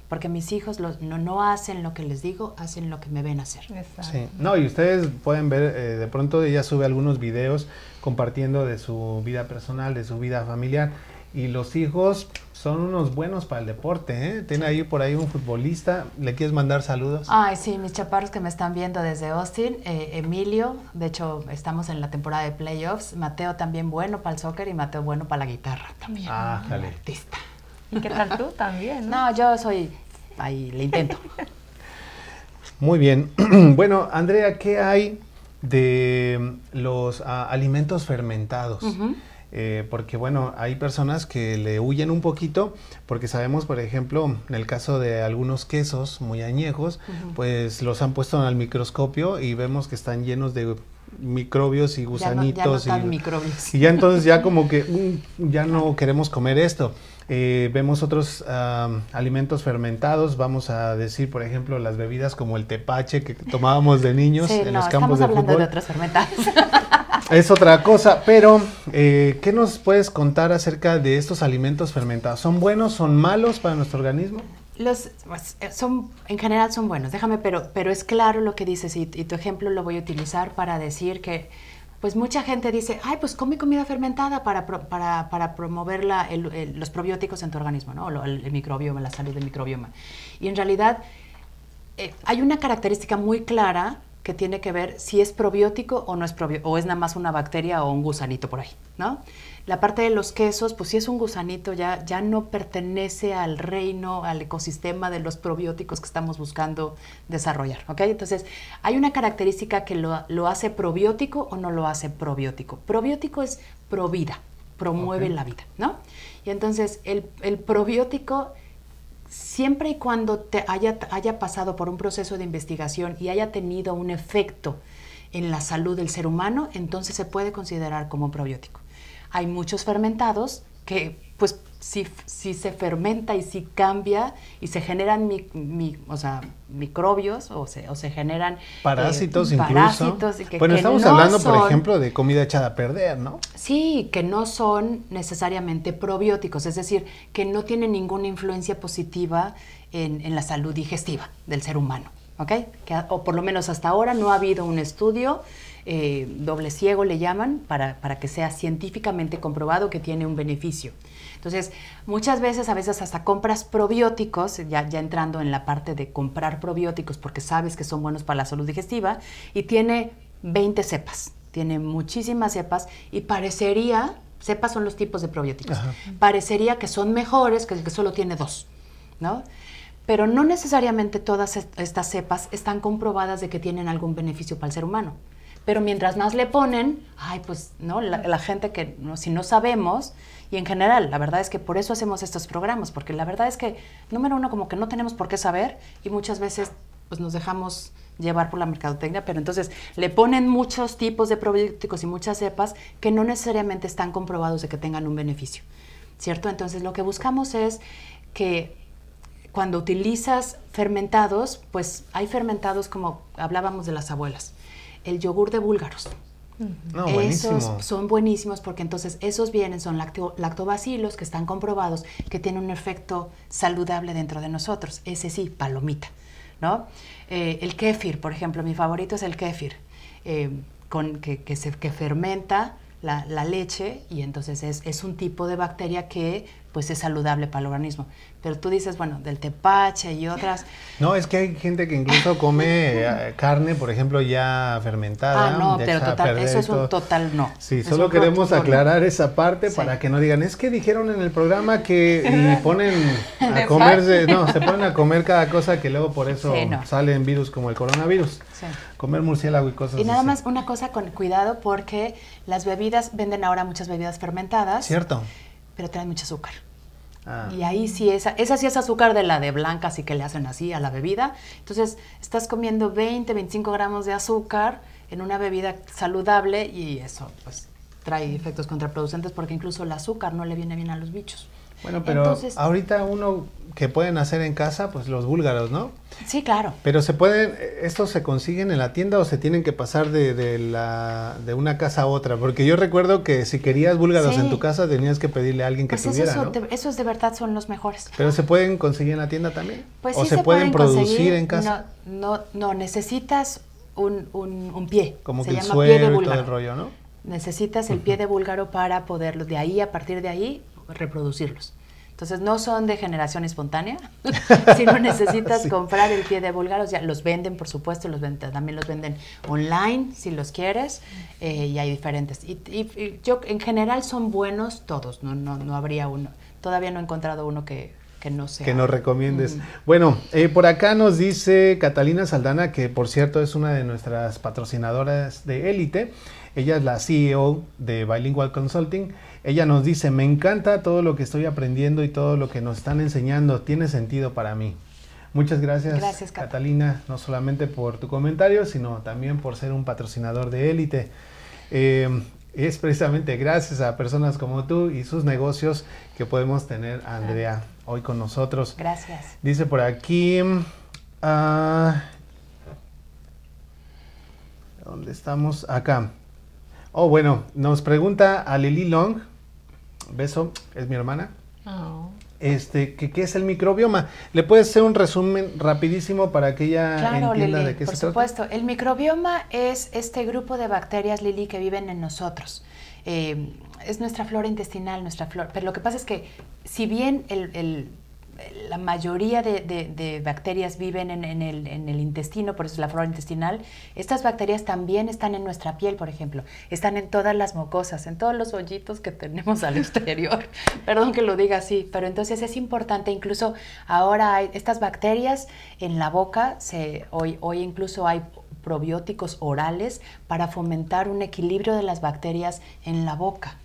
porque mis hijos los, no, no hacen lo que les digo, hacen lo que me ven hacer. Exacto. Sí, no, y ustedes pueden ver, eh, de pronto ella sube algunos videos compartiendo de su vida personal, de su vida familiar, y los hijos son unos buenos para el deporte, ¿eh? Tiene ahí por ahí un futbolista, ¿le quieres mandar saludos? Ay, sí, mis chaparros que me están viendo desde Austin, eh, Emilio, de hecho estamos en la temporada de playoffs, Mateo también bueno para el soccer y Mateo bueno para la guitarra también. Ah, jale. Artista. ¿Y qué tal tú también? ¿no? No, yo soy, ahí le intento. Muy bien. bueno, Andrea, ¿qué hay de los ah, alimentos fermentados? Eh, porque bueno, hay personas que le huyen un poquito, porque sabemos, por ejemplo, en el caso de algunos quesos muy añejos, pues los han puesto al microscopio y vemos que están llenos de microbios y Ya no, gusanitos. ya no tan y, microbios. y ya entonces ya como que mm, ya no queremos comer esto. Eh, vemos otros ah, alimentos fermentados, vamos a decir, por ejemplo, las bebidas como el tepache que tomábamos de niños Sí, en no, los campos de fútbol. de otros fermentados. Es otra cosa, pero eh, ¿qué nos puedes contar acerca de estos alimentos fermentados? ¿Son buenos, son malos para nuestro organismo? Los pues, eh, son, en general son buenos, déjame, pero, pero es claro lo que dices y, tu ejemplo lo voy a utilizar para decir que, pues mucha gente dice, ay, pues come comida fermentada para, pro- para, para promover la- los probióticos en tu organismo, ¿no? El, el microbioma, la salud del microbioma. Y en realidad eh, hay una característica muy clara que tiene que ver si es probiótico o no es probiótico, o es nada más una bacteria o un gusanito por ahí, ¿no? La parte de los quesos, pues si es un gusanito ya, ya no pertenece al reino, al ecosistema de los probióticos que estamos buscando desarrollar, ¿ok? Entonces, hay una característica que lo, lo hace probiótico o no lo hace probiótico. Probiótico es provida, promueve la vida, ¿no? Y entonces, el, el probiótico siempre y cuando te haya, haya pasado por un proceso de investigación y haya tenido un efecto en la salud del ser humano, entonces se puede considerar como probiótico. Hay muchos fermentados que, pues, si, si se fermenta y si cambia y se generan mi- mi- o sea, microbios o se, o se generan eh, Parásitos incluso. parásitos y que- bueno, que estamos no hablando, por ejemplo, de comida echada a perder, ¿no? Sí, que no son necesariamente probióticos, es decir, que no tienen ninguna influencia positiva en, en la salud digestiva del ser humano, ¿ok? Que, o por lo menos hasta ahora no ha habido un estudio eh, doble ciego, le llaman, para, para que sea científicamente comprobado que tiene un beneficio. Entonces, muchas veces, a veces hasta compras probióticos, ya, ya entrando en la parte de comprar probióticos porque sabes que son buenos para la salud digestiva, y tiene 20 cepas, tiene muchísimas cepas y parecería, cepas son los tipos de probióticos, Ajá. parecería que son mejores que el que solo tiene dos, ¿no? Pero no necesariamente todas est- estas cepas están comprobadas de que tienen algún beneficio para el ser humano. Pero mientras más le ponen, ay, pues, ¿no? La, la gente que, no, si no sabemos, y en general, la verdad es que por eso hacemos estos programas, porque la verdad es que, número uno, como que no tenemos por qué saber, y muchas veces, pues, nos dejamos llevar por la mercadotecnia, pero entonces le ponen muchos tipos de probióticos y muchas cepas que no necesariamente están comprobados de que tengan un beneficio, ¿cierto? Entonces, lo que buscamos es que cuando utilizas fermentados, pues hay fermentados como hablábamos de las abuelas, el yogur de búlgaros. No, buenísimo. Esos son buenísimos porque entonces esos vienen, son lacto- lactobacilos que están comprobados que tienen un efecto saludable dentro de nosotros. Ese sí, palomita, ¿no? Eh, el kéfir, por ejemplo, mi favorito es el kéfir, eh, con, que, que se, que fermenta la, la leche y entonces es, es un tipo de bacteria que pues es saludable para el organismo. Pero tú dices, bueno, del tepache y otras, No, es que hay gente que incluso come eh, carne, por ejemplo, ya fermentada. ah, no, pero total, eso es un total no. Sí, Es solo queremos no. aclarar esa parte Sí. para que no digan, es que dijeron en el programa que y ponen a comerse, no, se ponen a comer cada cosa que luego por eso Sí, no. salen virus como el coronavirus. Sí. Comer murciélago y cosas Y nada así. más una cosa con cuidado porque las bebidas, venden ahora muchas bebidas fermentadas, Cierto. pero traen mucho azúcar. Ah. Y ahí sí, esa, esa sí es azúcar de la de blanca, así que le hacen así a la bebida. Entonces, estás comiendo 20, 25 gramos de azúcar en una bebida saludable y eso, pues, trae efectos contraproducentes porque incluso el azúcar no le viene bien a los bichos. Bueno, pero Entonces- ahorita uno que pueden hacer en casa, pues los búlgaros, ¿no? Sí, claro. Pero se pueden, ¿estos se consiguen en la tienda o se tienen que pasar de, de la, de una casa a otra? Porque yo recuerdo que si querías búlgaros Sí. en tu casa tenías que pedirle a alguien que Pues tuviera, de, esos de verdad son los mejores. Pero se pueden conseguir en la tienda también. Pues o sí se, pueden, producir en casa, No, no, no, necesitas un, un- un pie. como Se que el llama pie de suero y todo el rollo, ¿no? Necesitas el pie de búlgaro para poderlos, de ahí, a partir de ahí, reproducirlos. Entonces no son de generación espontánea, sino necesitas Sí. comprar el pie de búlgaros. Ya los venden, por supuesto, los venden, también los venden online si los quieres, eh, y hay diferentes. Y, y- y yo en general son buenos todos, no, no, no habría uno. Todavía no he encontrado uno que, que no sea. Que nos recomiendes. Mm. Bueno, eh, por acá nos dice Catalina Saldana, que por cierto es una de nuestras patrocinadoras de élite. Ella es la CEO de Bilingual Consulting. Ella nos dice, me encanta todo lo que estoy aprendiendo y todo lo que nos están enseñando. Tiene sentido para mí. Muchas gracias, Gracias, Cat. Catalina, no solamente por tu comentario, sino también por ser un patrocinador de élite. Eh, es precisamente gracias a personas como tú y sus negocios que podemos tener a Andrea hoy con nosotros. Gracias. Dice por aquí. ah, ¿Dónde estamos? Acá. Oh, bueno, nos pregunta a Lili Long. Beso, es mi hermana. Oh. Este, que, ¿qué es el microbioma? ¿Le puedes hacer un resumen rapidísimo para que ella Claro, entienda Lili, de qué por se trata? supuesto. El microbioma es este grupo de bacterias, Lili, que viven en nosotros. Eh, es nuestra flora intestinal, nuestra flora. Pero lo que pasa es que, si bien el- el- la mayoría de, bacterias viven en, en el, en el intestino, por eso es la flora intestinal, estas bacterias también están en nuestra piel, por ejemplo. Están en todas las mucosas, en todos los hoyitos que tenemos al exterior. Perdón que lo diga así, pero entonces es importante, incluso ahora hay estas bacterias en la boca, se, hoy, hoy incluso hay probióticos orales para fomentar un equilibrio de las bacterias en la boca.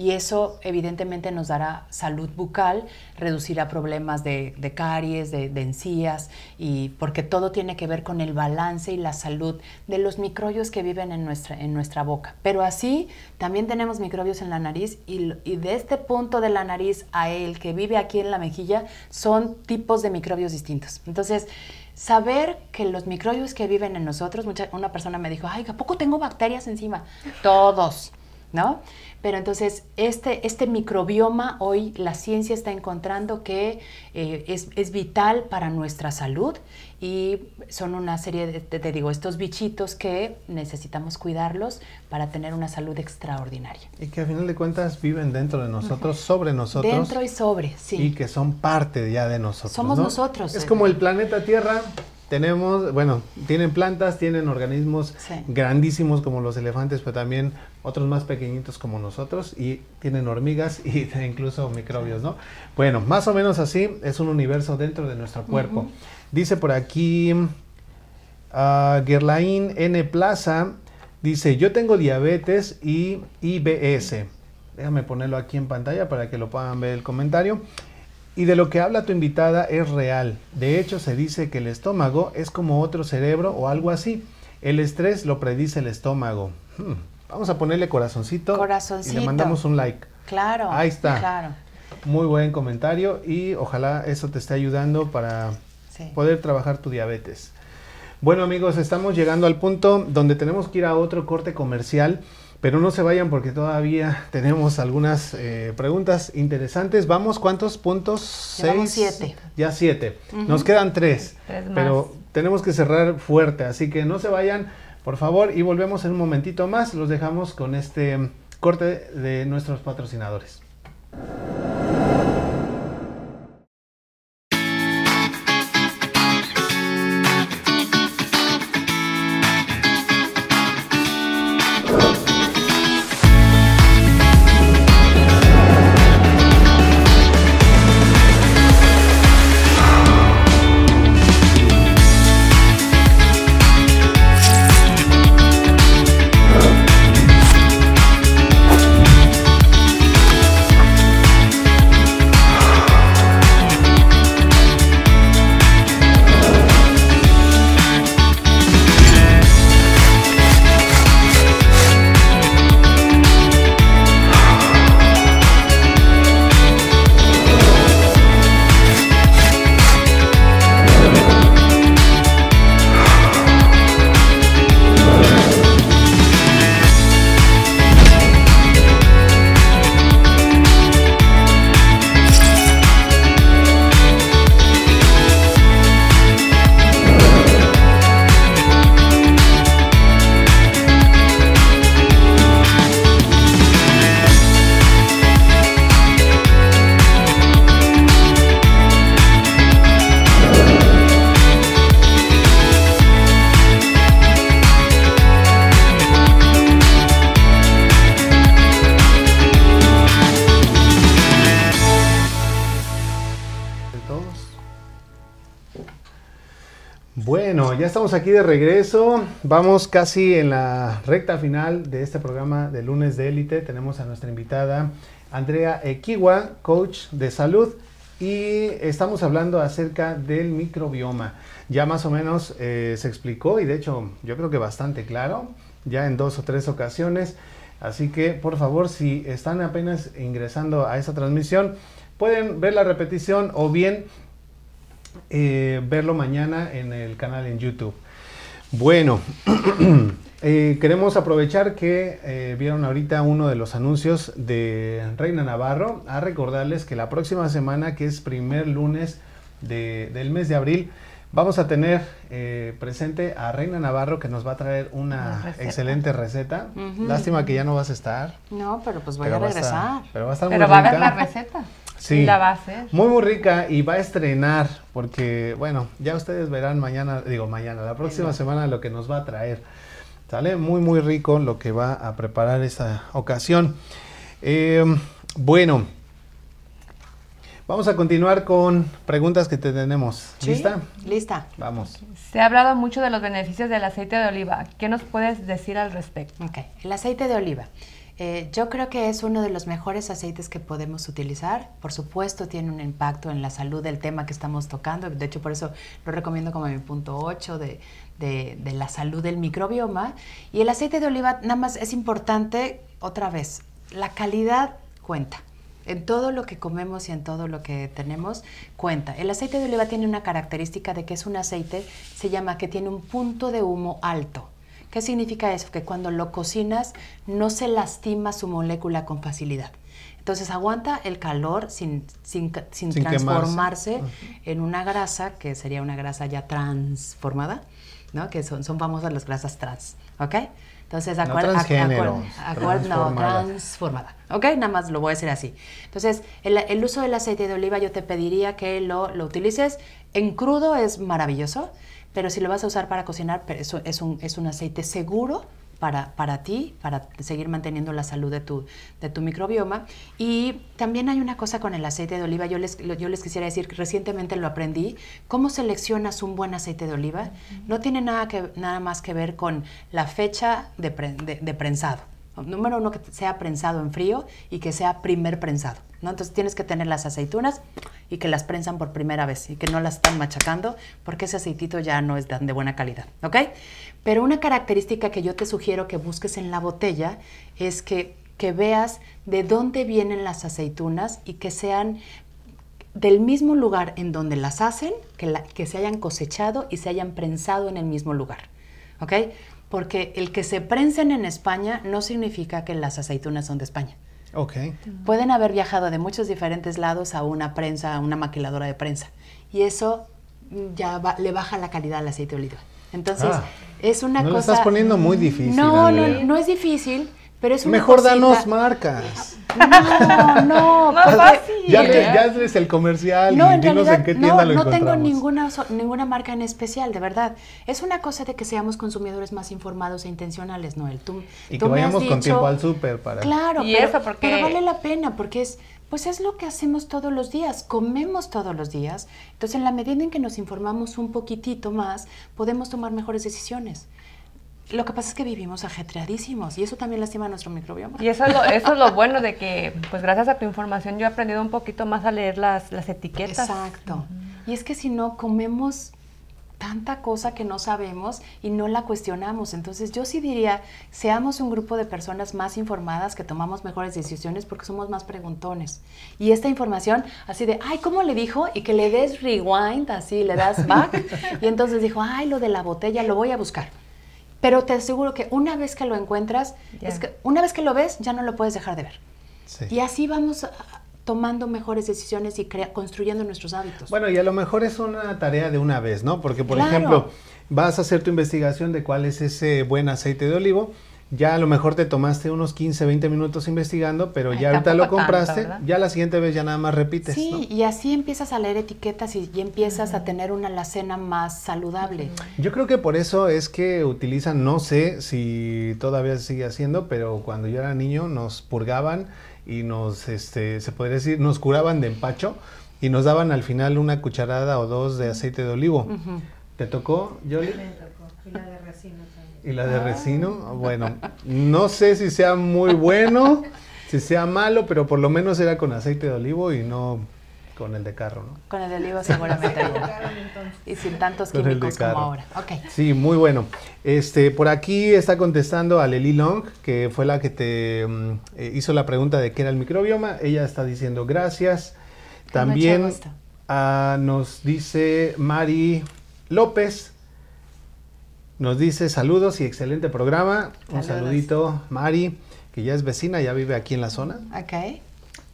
Y eso evidentemente nos dará salud bucal, reducirá problemas de, caries, de, encías, y porque todo tiene que ver con el balance y la salud de los microbios que viven en nuestra, en nuestra boca. Pero así también tenemos microbios en la nariz y, y de este punto de la nariz a el que vive aquí en la mejilla son tipos de microbios distintos. Entonces, saber que los microbios que viven en nosotros, mucha- una persona me dijo, ay, ¿a poco tengo bacterias encima? Todos, ¿no? Pero entonces, este, este microbioma hoy la ciencia está encontrando que eh, es, es vital para nuestra salud y son una serie de, te, te digo, estos bichitos que necesitamos cuidarlos para tener una salud extraordinaria. Y que a final de cuentas viven dentro de nosotros, sobre nosotros. Dentro y sobre, sí. y que son parte ya de nosotros. Somos ¿no? nosotros, Es eh. como el planeta Tierra. Tenemos, bueno, tienen plantas, tienen organismos Sí. grandísimos como los elefantes, pero también otros más pequeñitos como nosotros y tienen hormigas y incluso microbios, ¿no? Bueno, más o menos así es un universo dentro de nuestro cuerpo. Dice por aquí ah, Gerlain N. Plaza, dice, yo tengo diabetes y IBS. Déjame ponerlo aquí en pantalla para que lo puedan ver el comentario. Y de lo que habla tu invitada es real. De hecho, se dice que el estómago es como otro cerebro o algo así. El estrés lo predice el estómago. Hmm, Vamos a ponerle corazoncito, y Corazoncito. le mandamos un like. Claro. Ahí está. Claro. Muy buen comentario y ojalá eso te esté ayudando para Sí. poder trabajar tu diabetes. Bueno amigos, estamos llegando al punto donde tenemos que ir a otro corte comercial, pero no se vayan porque todavía tenemos algunas eh, preguntas interesantes. Vamos, ¿cuántos puntos? Seis. siete. Ya siete. Nos quedan tres, Tres más. pero tenemos que cerrar fuerte, así que no se vayan, por favor, y volvemos en un momentito más. Los dejamos con este corte de nuestros patrocinadores. Aquí de regreso. Vamos casi en la recta final de este programa de lunes de élite. Tenemos a nuestra invitada Andrea Equiwa, coach de salud, y estamos hablando acerca del microbioma. Ya más o menos eh, se explicó y de hecho yo creo que bastante claro, ya en dos o tres ocasiones. Así que por favor, si están apenas ingresando a esta transmisión, pueden ver la repetición o bien eh, verlo mañana en el canal en YouTube. Bueno, eh, queremos aprovechar que eh, vieron ahorita uno de los anuncios de Reina Navarro a recordarles que la próxima semana, que es primer lunes del mes de abril, vamos a tener presente a Reina Navarro que nos va a traer una excelente receta. Lástima que ya no vas a estar. No, pero pues voy a regresar. pero va a estar pero va a ver la receta. Sí, la va a hacer. Muy, muy rica y va a estrenar, porque, bueno, ya ustedes verán mañana, digo mañana, la próxima semana lo que nos va a traer. Sale muy, muy rico lo que va a preparar esta ocasión. Eh, bueno, vamos a continuar con preguntas que te tenemos. ¿Lista? Lista. Vamos. Se ha hablado mucho de los beneficios del aceite de oliva. ¿Qué nos puedes decir al respecto? Ok, el aceite de oliva. Eh, yo creo que es uno de los mejores aceites que podemos utilizar. Por supuesto, tiene un impacto en la salud del tema que estamos tocando. De hecho, por eso lo recomiendo como mi punto 8 de, de la salud del microbioma. Y el aceite de oliva, nada más es importante, otra vez, la calidad cuenta. En todo lo que comemos y en todo lo que tenemos cuenta. El aceite de oliva tiene una característica de que es un aceite, se llama que tiene un punto de humo alto. ¿Qué significa eso? Que cuando lo cocinas no se lastima su molécula con facilidad. Entonces aguanta el calor sin, sin, transformarse en una grasa, que sería una grasa ya transformada, ¿no? Que son, son famosas las grasas trans, ¿ok? Entonces, no transgénero, no, transformada. ¿Ok? Nada más lo voy a decir así. Entonces, el, el, uso del aceite de oliva yo te pediría que lo, lo utilices. En crudo es maravilloso pero si lo vas a usar para cocinar, es, es, un, es un aceite seguro para, para, ti, para seguir manteniendo la salud de tu, de tu microbioma. Y también hay una cosa con el aceite de oliva, yo les, yo les quisiera decir que recientemente lo aprendí, cómo seleccionas un buen aceite de oliva. No tiene nada, que, nada más que ver con la fecha de, de prensado. Número uno, que sea prensado en frío y que sea primer prensado. ¿No? Entonces tienes que tener las aceitunas y que las prensan por primera vez y que no las están machacando porque ese aceitito ya no es de buena calidad, ¿ok? Pero una característica que yo te sugiero que busques en la botella es que, que veas de dónde vienen las aceitunas y que sean del mismo lugar en donde las hacen, que, que se hayan cosechado y se hayan prensado en el mismo lugar, ¿ok? Porque el que se prensen en España no significa que las aceitunas son de España. Okay. Pueden haber viajado de muchos diferentes lados a una prensa, a una maquiladora de prensa. Y eso ya le baja la calidad al aceite de oliva. Entonces, ah. es una cosa... Lo estás poniendo muy difícil. No, no, no es difícil, pero es una Mejor danos marcas. No, no, más fácil. Ya, ya es el comercial no, y en dinos en qué tienda lo no tengo ninguna, ninguna marca en especial, de verdad. Es una cosa de que seamos consumidores más informados e intencionales, Noel. Tú, y que vayamos con tiempo al súper para... Claro, pero, pero vale la pena porque es pues es lo que hacemos todos los días, comemos todos los días. Entonces, en la medida en que nos informamos un poquitito más, podemos tomar mejores decisiones. Lo que pasa es que vivimos ajetreadísimos y eso también lastima a nuestro microbioma. Y eso es lo, eso es lo bueno de que, pues gracias a tu información, yo he aprendido un poquito más a leer las, las etiquetas. Exacto. Y es que si no, comemos tanta cosa que no sabemos y no la cuestionamos. Entonces yo sí diría, seamos un grupo de personas más informadas que tomamos mejores decisiones porque somos más preguntones. Y esta información así de, ay, ¿cómo le dijo? Y que le des rewind, así le das back. y entonces dijo, ay, lo de la botella lo voy a buscar. Pero te aseguro que una vez que lo encuentras, es que una vez que lo ves, ya no lo puedes dejar de ver. Y así vamos ah, tomando mejores decisiones y construyendo nuestros hábitos. Bueno, y a lo mejor es una tarea de una vez, ¿no? Porque, por ejemplo, vas a hacer tu investigación de cuál es ese buen aceite de olivo ya a lo mejor te tomaste unos 15, 20 minutos investigando, pero ya ahorita lo compraste, ya la siguiente vez ya nada más repites. Sí, y así empiezas a leer etiquetas y, empiezas a tener una alacena más saludable. Yo creo que por eso es que utilizan, no sé si todavía se sigue haciendo, pero cuando yo era niño nos purgaban y nos, este, se podría decir, nos curaban de empacho y nos daban al final una cucharada o dos de aceite de olivo. ¿Te tocó, Yoli? Me tocó. Y la de también. ¿Y la de resino? Bueno, no sé si sea muy bueno, si sea malo, pero por lo menos era con aceite de olivo y no con el de carro, ¿no? Con el de olivo seguramente. Y sin tantos Con químicos como ahora. Sí, muy bueno. Este, por aquí está contestando a Lely Long, que fue la que te mm, eh, hizo la pregunta de qué era el microbioma. Ella está diciendo gracias. También ah, nos dice Mari López. Nos dice saludos y excelente programa. Un saludito, Mari, que ya es vecina, ya vive aquí en la zona. Ok.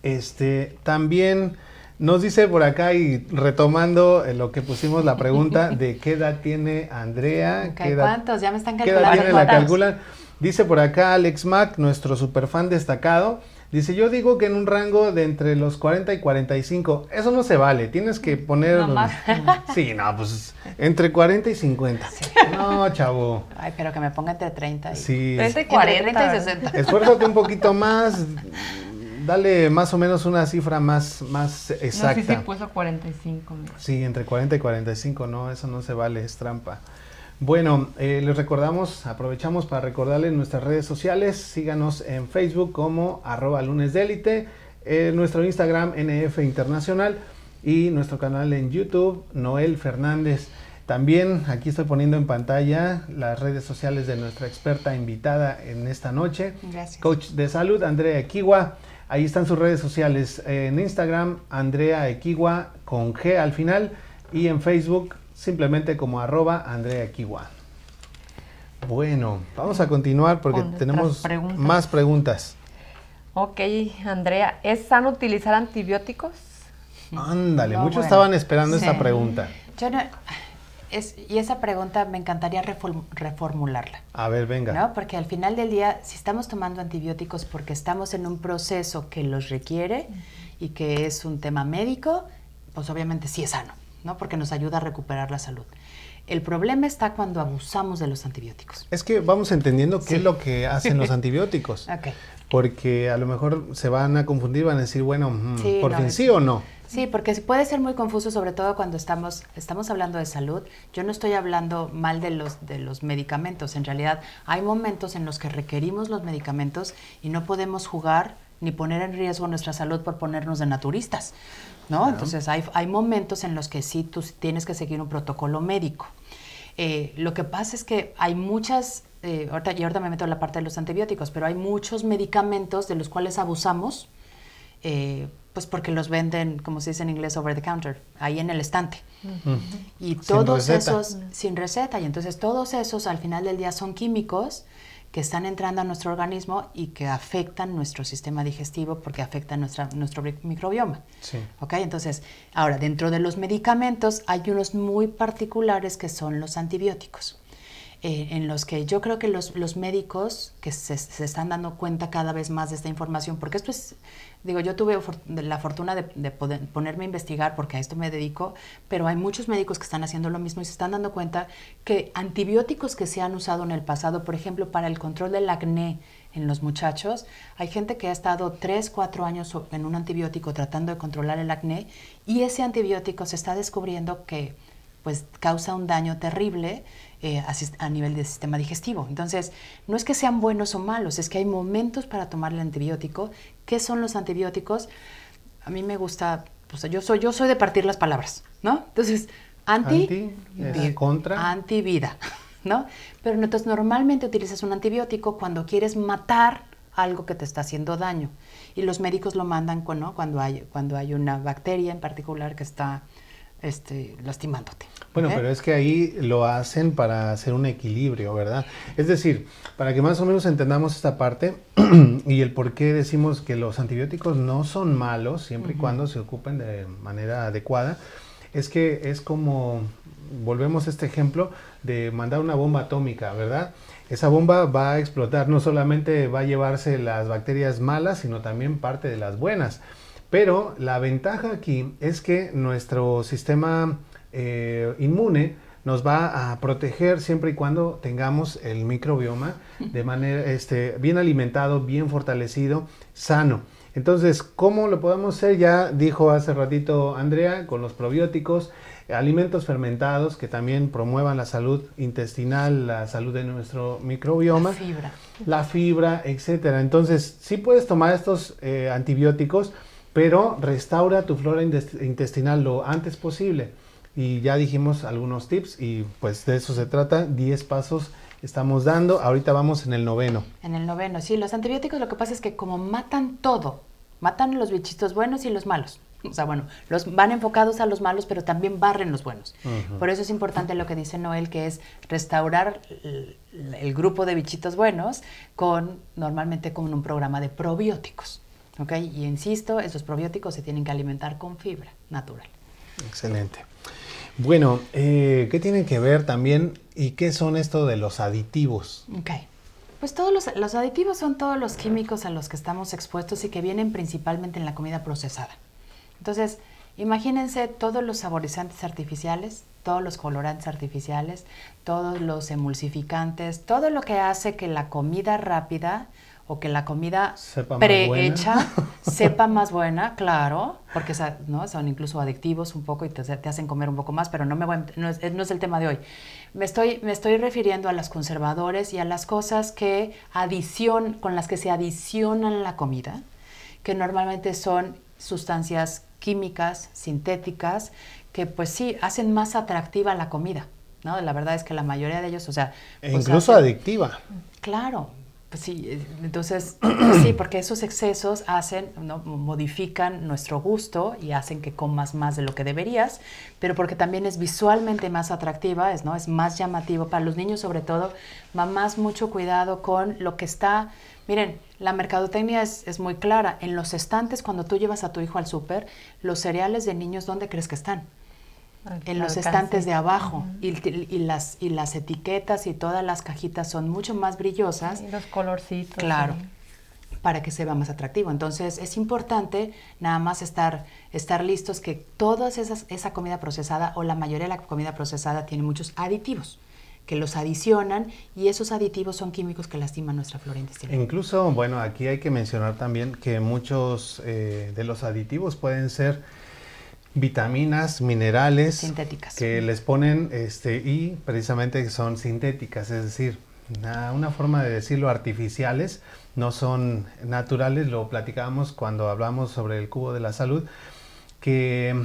Este, también nos dice por acá y retomando eh, lo que pusimos la pregunta de qué edad tiene Andrea, Ok, qué edad, ¿Cuántos? Ya me están qué edad calculando. tiene la calculan. Dice por acá Alex Mack, nuestro superfan destacado. Dice, yo digo que en un rango de entre los 40 y 45. Eso no se vale, tienes que poner... No más. Sí, no, pues entre 40 y 50. No, chavo. Ay, pero que me ponga entre 30 y... Sí. 30 y Entre 40. 30 y ¿verdad? 60. Esfuérzate un poquito más. Dale más o menos una cifra más, más No, sí, exacta. sí puso 45. mira. Sí, entre 40 y 45, no, eso no se vale, es trampa. Bueno, eh, les recordamos, aprovechamos para recordarles nuestras redes sociales, síganos en Facebook como arroba lunes élite, eh, nuestro Instagram NF Internacional y nuestro canal en YouTube Noel Fernández. También aquí estoy poniendo en pantalla las redes sociales de nuestra experta invitada en esta noche. Gracias. Coach de salud, Andrea Equigua. Ahí están sus redes sociales. En Instagram, Andrea Equigua con G al final. Y en Facebook, simplemente como arroba Andrea Equigua. Bueno, vamos a continuar porque tenemos preguntas. más preguntas. Ok, Andrea, ¿es sano utilizar antibióticos? Ándale, No, muchos bueno. estaban esperando esta Sí. pregunta. Yo no... Es, y esa pregunta me encantaría reform- reformularla. A ver, venga. ¿no? Porque al final del día, si estamos tomando antibióticos porque estamos en un proceso que los requiere y que es un tema médico, pues obviamente sí es sano, ¿no? Porque nos ayuda a recuperar la salud. El problema está cuando abusamos de los antibióticos. Es que vamos entendiendo qué Sí. es lo que hacen los antibióticos. Ok. Porque a lo mejor se van a confundir, van a decir, bueno, mm, Sí, por no, fin es- sí o no. Sí, porque puede ser muy confuso, sobre todo cuando estamos, estamos hablando de salud. Yo no estoy hablando mal de los, de los medicamentos. En realidad, hay momentos en los que requerimos los medicamentos y no podemos jugar ni poner en riesgo nuestra salud por ponernos de naturistas, ¿no? Entonces, hay, hay momentos en los que sí tú tienes que seguir un protocolo médico. Eh, lo que pasa es que hay muchas, eh, ahorita, y ahorita me meto en la parte de los antibióticos, pero hay muchos medicamentos de los cuales abusamos, eh, pues porque los venden, como se dice en inglés, over the counter, ahí en el estante. Y todos esos sin receta. Y entonces todos esos al final del día son químicos que están entrando a nuestro organismo y que afectan nuestro sistema digestivo porque afectan nuestra, nuestro mi- microbioma. Sí. ¿Ok? Entonces, ahora, dentro de los medicamentos hay unos muy particulares que son los antibióticos. eh, en los que yo creo que los, los médicos que se, se están dando cuenta cada vez más de esta información, porque esto es, digo, yo tuve la fortuna de, ponerme a investigar porque a esto me dedico, pero hay muchos médicos que están haciendo lo mismo y se están dando cuenta que antibióticos que se han usado en el pasado, por ejemplo, para el control del acné en los muchachos, hay gente que ha estado 3, 4 años en un antibiótico tratando de controlar el acné y ese antibiótico se está descubriendo que pues causa un daño terrible eh, a nivel del sistema digestivo. Entonces, no es que sean buenos o malos, es que hay momentos para tomar el antibiótico. ¿Qué son los antibióticos? A mí me gusta, pues yo soy, yo soy de partir las palabras, ¿no? Entonces, anti, Anti es vi- contra. antivida, ¿no? Pero entonces normalmente utilizas un antibiótico cuando quieres matar algo que te está haciendo daño. Y los médicos lo mandan ¿no? cuando, hay, cuando hay una bacteria en particular que está este, lastimándote. Bueno, ¿ok? pero es que ahí lo hacen para hacer un equilibrio, ¿verdad? Es decir, para que más o menos entendamos esta parte y el por qué decimos que los antibióticos no son malos siempre y cuando se ocupen de manera adecuada, es que es como, volvemos a este ejemplo de mandar una bomba atómica, ¿verdad? Esa bomba va a explotar, no solamente va a llevarse las bacterias malas, sino también parte de las buenas. Pero la ventaja aquí es que nuestro sistema eh, inmune nos va a proteger siempre y cuando tengamos el microbioma de manera este, bien alimentado, bien fortalecido, sano. Entonces, ¿cómo lo podemos hacer? Ya dijo hace ratito Andrea, con los probióticos, alimentos fermentados que también promuevan la salud intestinal, la salud de nuestro microbioma. La fibra. La fibra, etcétera. Entonces, sí puedes tomar estos eh, antibióticos, pero restaura tu flora intestinal lo antes posible. Y ya dijimos algunos tips y pues de eso se trata, 10 pasos estamos dando, ahorita vamos en el noveno. En el noveno, sí, los antibióticos lo que pasa es que como matan todo, matan los bichitos buenos y los malos. O sea, bueno, los van enfocados a los malos, pero también barren los buenos. Por eso es importante lo que dice Noel, que es restaurar el, el grupo de bichitos buenos con normalmente con un programa de probióticos. ¿Ok? Y insisto, esos probióticos se tienen que alimentar con fibra natural. Excelente. Bueno, eh, ¿qué tiene que ver también y qué son esto de los aditivos? Ok. Pues todos los, los aditivos son todos los químicos a los que estamos expuestos y que vienen principalmente en la comida procesada. Entonces, imagínense todos los saborizantes artificiales, todos los colorantes artificiales, todos los emulsificantes, todo lo que hace que la comida rápida o que la comida prehecha sepa más buena, claro, porque ¿no? son incluso adictivos un poco y te, te hacen comer un poco más, pero no, me voy no, es, no es el tema de hoy. Me estoy, me estoy refiriendo a los conservadores y a las cosas que adicion, con las que se adicionan la comida, que normalmente son sustancias químicas, sintéticas, que pues sí, hacen más atractiva la comida. ¿no? La verdad es que la mayoría de ellos, o sea... E pues, incluso hacen- adictiva. Claro, pues sí, eh, entonces sí, porque esos excesos hacen, ¿no? modifican nuestro gusto y hacen que comas más de lo que deberías, pero porque también es visualmente más atractiva, es, ¿no? es más llamativo para los niños sobre todo, mamás mucho cuidado con lo que está, miren, la mercadotecnia es, es muy clara, en los estantes cuando tú llevas a tu hijo al súper, los cereales de niños, ¿dónde crees que están? En los estantes de abajo y, y las, y las etiquetas y todas las cajitas son mucho más brillosas Y los colorcitos. Claro. sí. para que se vea más atractivo. Entonces es importante nada más estar, estar listos que toda esa comida procesada o la mayoría de la comida procesada tiene muchos aditivos que los adicionan y esos aditivos son químicos que lastiman nuestra flora intestinal. Incluso, bueno, aquí hay que mencionar también que muchos eh, de los aditivos pueden ser vitaminas, minerales Sintéticas. que les ponen este y precisamente son sintéticas, es decir, una, una forma de decirlo artificiales, no son naturales, lo platicábamos cuando hablamos sobre el cubo de la salud, que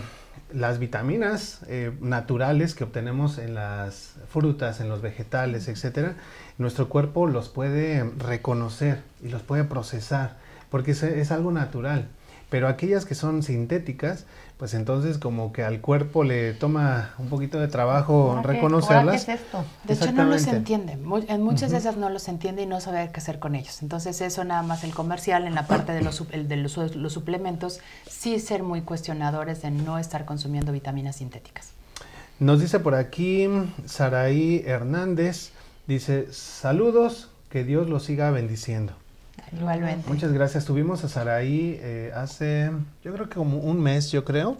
las vitaminas eh, naturales que obtenemos en las frutas, en los vegetales, etcétera, nuestro cuerpo los puede reconocer y los puede procesar, porque es, es algo natural. Pero aquellas que son sintéticas, pues entonces como que al cuerpo le toma un poquito de trabajo Ahora, ¿qué- reconocerlas. ahora qué es esto? De hecho, no los entiende. En muchas de esas no los entiende y no sabe qué hacer con ellos. Entonces, eso nada más el comercial, en la parte de los, sup- el de los, su- los suplementos, sí ser muy cuestionadores de no estar consumiendo vitaminas sintéticas. Nos dice por aquí Saraí Hernández, dice saludos, que Dios los siga bendiciendo. Igualmente. Muchas gracias. Tuvimos a Saraí eh, hace, yo creo que como un mes, yo creo.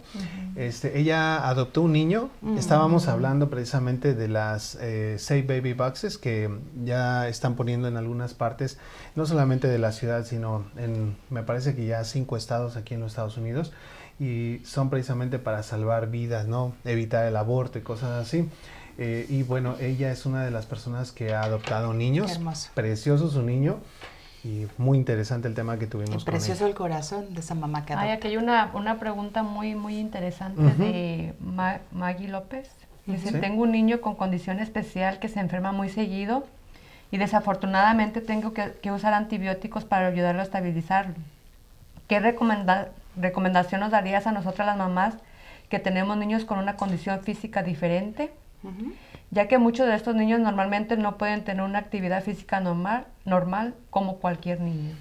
este, ella adoptó un niño. Estábamos hablando precisamente de las eh, Save Baby Boxes que ya están poniendo en algunas partes, no solamente de la ciudad, sino en, me parece que ya cinco estados aquí en los Estados Unidos. Y son precisamente para salvar vidas, ¿no? Evitar el aborto y cosas así. Eh, y bueno, ella es una de las personas que ha adoptado niños. Qué hermoso. Precioso su niño. Y muy interesante el tema que tuvimos con Precioso ella. el corazón de esa mamá que Hay adopta. aquí hay una, una pregunta muy, muy interesante Ujú. de Ma- Maggie López. Dice, Sí. tengo un niño con condición especial que se enferma muy seguido y desafortunadamente tengo que, que usar antibióticos para ayudarlo a estabilizarlo. ¿Qué recomenda- recomendación nos darías a nosotras las mamás que tenemos niños con una condición física diferente? Ujú. Ya que muchos de estos niños normalmente no pueden tener una actividad física normal, normal como cualquier niño.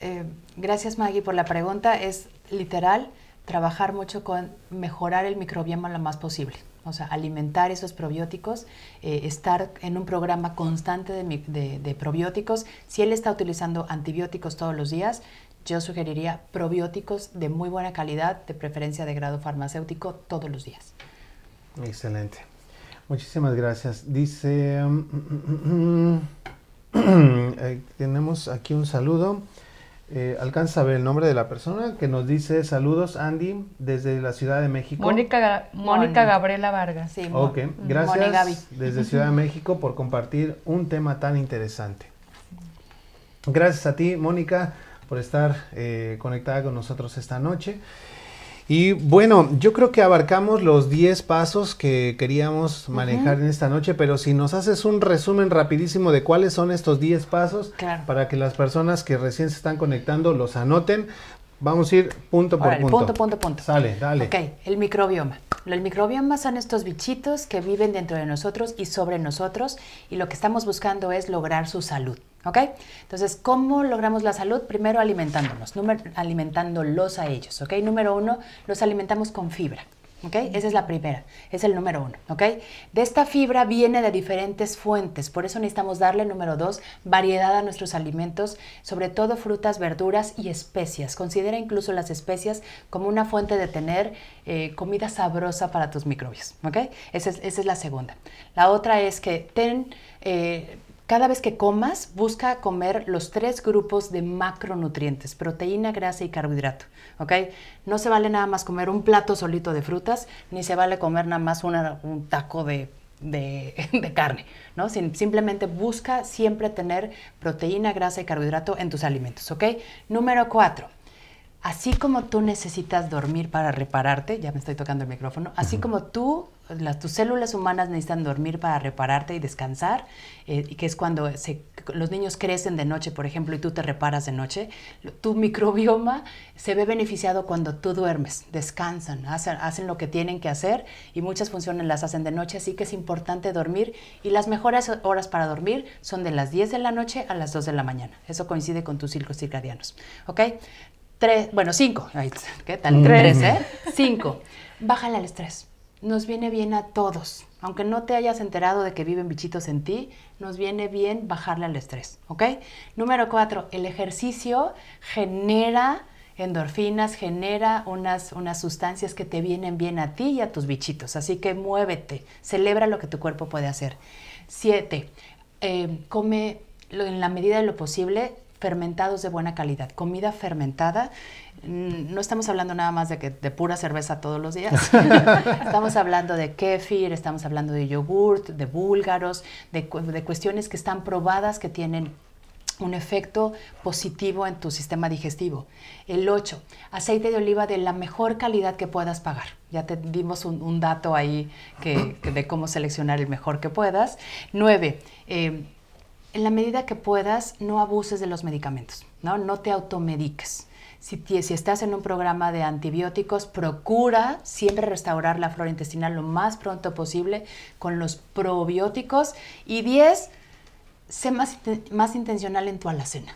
Eh, gracias Maggie por la pregunta. Es literal trabajar mucho con mejorar el microbioma lo más posible. O sea, alimentar esos probióticos, eh, estar en un programa constante de, mi- de- de probióticos. Si él está utilizando antibióticos todos los días, yo sugeriría probióticos de muy buena calidad, de preferencia de grado farmacéutico, todos los días. Excelente. Muchísimas gracias. Dice, mm, mm, mm, eh, tenemos aquí un saludo. Eh, ¿Alcanza a ver el nombre de la persona que nos dice saludos, Andy, desde la Ciudad de México? Mónica, Ga- Mónica. Gabriela Vargas. Sí, Ok, Moni gracias Gaby. desde Ciudad de México por compartir un tema tan interesante. Gracias a ti, Mónica, por estar eh, conectada con nosotros esta noche. Y bueno, yo creo que abarcamos los 10 pasos que queríamos manejar en esta noche, pero si nos haces un resumen rapidísimo de cuáles son estos 10 pasos Claro. para que las personas que recién se están conectando los anoten, vamos a ir punto por Órale, punto. punto, punto, punto. Sale, dale. Ok, el microbioma. El microbioma son estos bichitos que viven dentro de nosotros y sobre nosotros y lo que estamos buscando es lograr su salud. ¿Ok? Entonces, ¿cómo logramos la salud? Primero alimentándonos, número- alimentándolos a ellos. ¿Ok? Número uno, los alimentamos con fibra. ¿Ok? Esa es la primera, es el número uno. ¿Ok? De esta fibra viene de diferentes fuentes, por eso necesitamos darle, número dos, variedad a nuestros alimentos, sobre todo frutas, verduras y especias. Considera incluso las especias como una fuente de tener eh, comida sabrosa para tus microbios. ¿Ok? Esa es, esa es la segunda. La otra es que ten... eh, cada vez que comas, busca comer los tres grupos de macronutrientes, proteína, grasa y carbohidrato. No se vale nada más comer un plato solito de frutas, ni se vale comer nada más un taco de, de- carne. ¿no? Simplemente busca siempre tener proteína, grasa y carbohidrato en tus alimentos. Número cuatro. Así como tú necesitas dormir para repararte, ya me estoy tocando el micrófono, así como tú, las, tus células humanas necesitan dormir para repararte y descansar, eh, y que es cuando se- los niños crecen de noche, por ejemplo, y tú te reparas de noche, tu microbioma se ve beneficiado cuando tú duermes, descansan, hacen, hacen lo que tienen que hacer y muchas funciones las hacen de noche, así que es importante dormir y las mejores horas para dormir son de las 10 de la noche a las 2 de la mañana. Eso coincide con tus ciclos circadianos. ¿Ok? Tres, bueno, cinco. Ay, ¿Qué tal? Tres, ¿eh? Cinco. Bájale al estrés. Nos viene bien a todos. Aunque no te hayas enterado de que viven bichitos en ti, nos viene bien bajarle al estrés, ¿ok? Número cuatro, el ejercicio genera endorfinas, genera unas, unas sustancias que te vienen bien a ti y a tus bichitos. Así que muévete, celebra lo que tu cuerpo puede hacer. Siete, eh, come en la medida de lo posible fermentados de buena calidad, comida fermentada. mm, No estamos hablando nada más de que de pura cerveza todos los días. estamos hablando de kefir, estamos hablando de yogurt, de búlgaros, de, de cuestiones que están probadas que tienen un efecto positivo en tu sistema digestivo. El 8, aceite de oliva de la mejor calidad que puedas pagar. Ya te dimos un, un dato ahí que, que de cómo seleccionar el mejor que puedas. 9, en la medida que puedas, no abuses de los medicamentos, ¿no? No te automediques. Si, si estás en un programa de antibióticos, procura siempre restaurar la flora intestinal lo más pronto posible con los probióticos. Y 10, sé más, más intencional en tu alacena.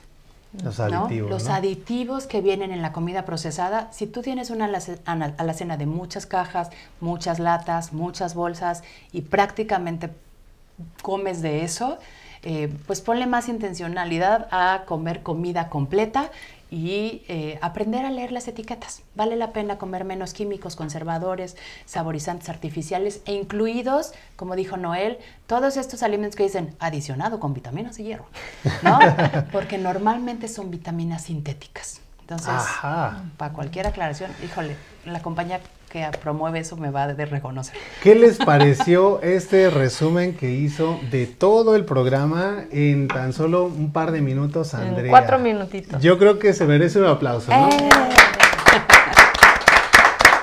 Los ¿no? aditivos. Los ¿no? aditivos que vienen en la comida procesada, si tú tienes una alacena de muchas cajas, muchas latas, muchas bolsas y prácticamente comes de eso, eh, pues ponle más intencionalidad a comer comida completa y eh, aprender a leer las etiquetas. Vale la pena comer menos químicos, conservadores, saborizantes artificiales e incluidos, como dijo Noel, todos estos alimentos que dicen adicionado con vitaminas y hierro, ¿no? Porque normalmente son vitaminas sintéticas. Entonces, Ajá. para cualquier aclaración, híjole, la compañía que promueve eso me va a de reconocer. ¿Qué les pareció este resumen que hizo de todo el programa en tan solo un par de minutos, En Andrea? cuatro minutitos. Yo creo que se merece un aplauso, ¿no? ¡Eh!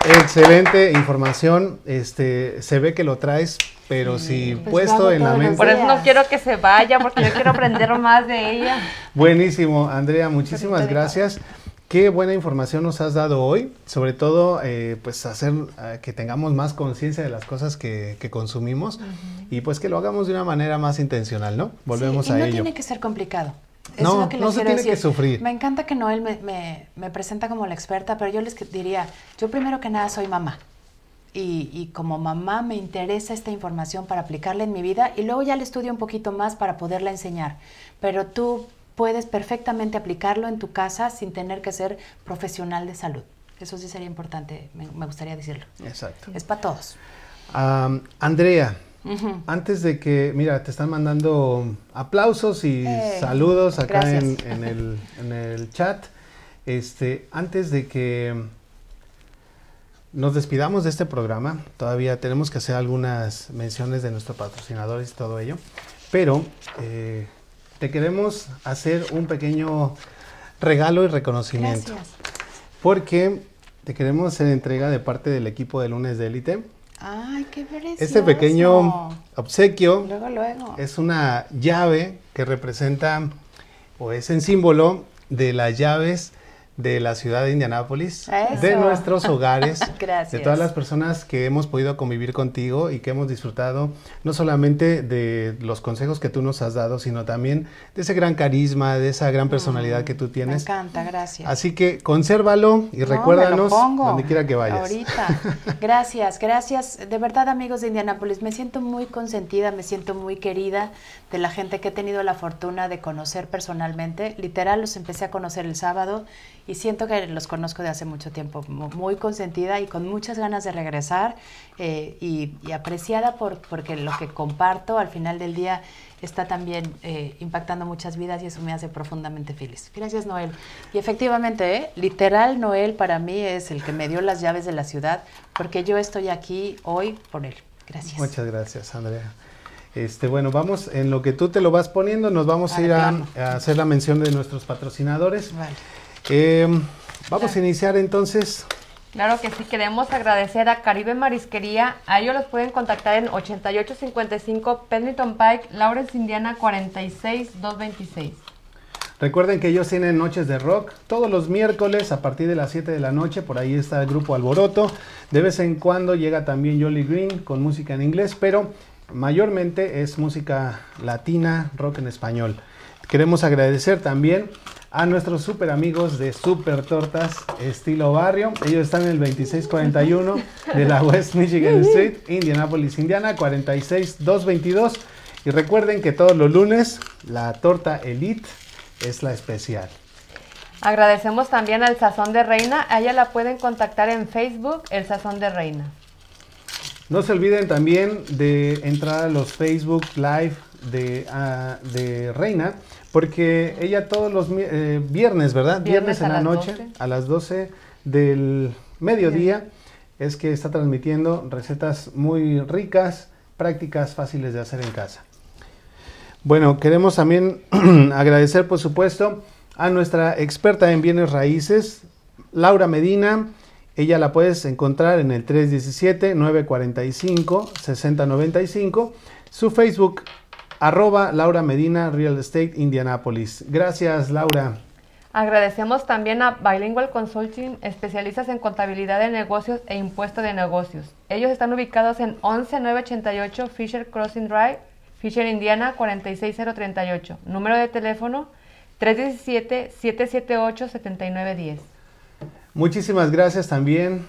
Excelente información. Este, se ve que lo traes, pero si pues puesto en la mente. Por eso no quiero que se vaya, porque yo quiero aprender más de ella. Buenísimo, Andrea, muchísimas dejo. Qué buena información nos has dado hoy, sobre todo eh, pues hacer eh, que tengamos más conciencia de las cosas que, que consumimos y pues que lo hagamos de una manera más intencional, ¿no? Volvemos Sí, y a no ello. tiene que ser complicado. Eso No, es lo que no se tiene que sufrir. Me encanta que Noel me, me- me presenta como la experta, pero yo les diría, yo primero que nada soy mamá. Y, y como mamá me interesa esta información para aplicarla en mi vida y luego ya la estudio un poquito más para poderla enseñar. Pero tú puedes perfectamente aplicarlo en tu casa sin tener que ser profesional de salud. Eso sí sería importante, me, me gustaría decirlo. Exacto. Es para todos. Andrea, antes de que, mira, te están mandando aplausos y Eh, saludos acá en el, en el chat. este, antes de que nos despidamos de este programa, todavía tenemos que hacer algunas menciones de nuestros patrocinadores y todo ello, pero eh, te queremos hacer un pequeño regalo y reconocimiento. Gracias. Porque te queremos hacer entrega de parte del equipo de lunes de élite. Ay, qué precioso. Este pequeño obsequio Luego, luego. es una llave que representa o es en símbolo de las llaves de la ciudad de Indianápolis, Eso. de nuestros hogares, Gracias. de todas las personas que hemos podido convivir contigo y que hemos disfrutado no solamente de los consejos que tú nos has dado, sino también de ese gran carisma, de esa gran personalidad que tú Me tienes. encanta, gracias. Así que consérvalo y No, me recuérdanos donde quiera que vayas. Ahorita. Gracias, gracias. De verdad, amigos de Indianápolis, me siento muy consentida, me siento muy querida de la gente que he tenido la fortuna de conocer personalmente. Literal, los empecé a conocer el sábado y siento que los conozco de hace mucho tiempo. Mu- Muy consentida y con muchas ganas de regresar eh, y, y apreciada por, porque lo que comparto al final del día está también eh, impactando muchas vidas y eso me hace profundamente feliz. Gracias, Noel. Y efectivamente, ¿eh? literal, Noel para mí es el que me dio las llaves de la ciudad, porque yo estoy aquí hoy por él. Gracias. Muchas gracias, Andrea. Este, bueno, vamos, en lo que tú te lo vas poniendo, nos vamos a ir a, a hacer la mención de nuestros patrocinadores. Vale. Eh, vamos a iniciar entonces. Claro que sí, queremos agradecer a Caribe Marisquería. A ellos los pueden contactar en 8855 Pennington Pike, Lawrence, Indiana 46226. Recuerden que ellos tienen noches de rock todos los miércoles a partir de las 7 de la noche. Por ahí está el grupo Alboroto. De vez en cuando llega también Jolly Green con música en inglés, pero mayormente es música latina, rock en español. Queremos agradecer también a nuestros super amigos de Super Tortas Estilo Barrio. Ellos están en el 2641 de la West Michigan Street, Indianapolis, Indiana, 46222. Y recuerden que todos los lunes la torta Elite es la especial. Agradecemos también al Sazón de Reina. A ella la pueden contactar en Facebook, El Sazón de Reina. No se olviden también de entrar a los Facebook Live de, ah, de Reina, porque ella todos los eh, viernes, ¿verdad? Viernes Viernes, en la noche, 12. a las 12 del mediodía, es que está transmitiendo recetas muy ricas, prácticas, fáciles de hacer en casa. Bueno, queremos también agradecer, por supuesto, a nuestra experta en bienes raíces, Laura Medina. Ella la puedes encontrar en el 317-945-6095. Su Facebook, arroba Laura Medina Real Estate Indianapolis. Gracias, Laura. Agradecemos también a Bilingual Consulting, especialistas en contabilidad de negocios e impuesto de negocios. Ellos están ubicados en 11988 Fisher Crossing Drive, Fisher, Indiana 46038. Número de teléfono 317-778-7910. Muchísimas gracias también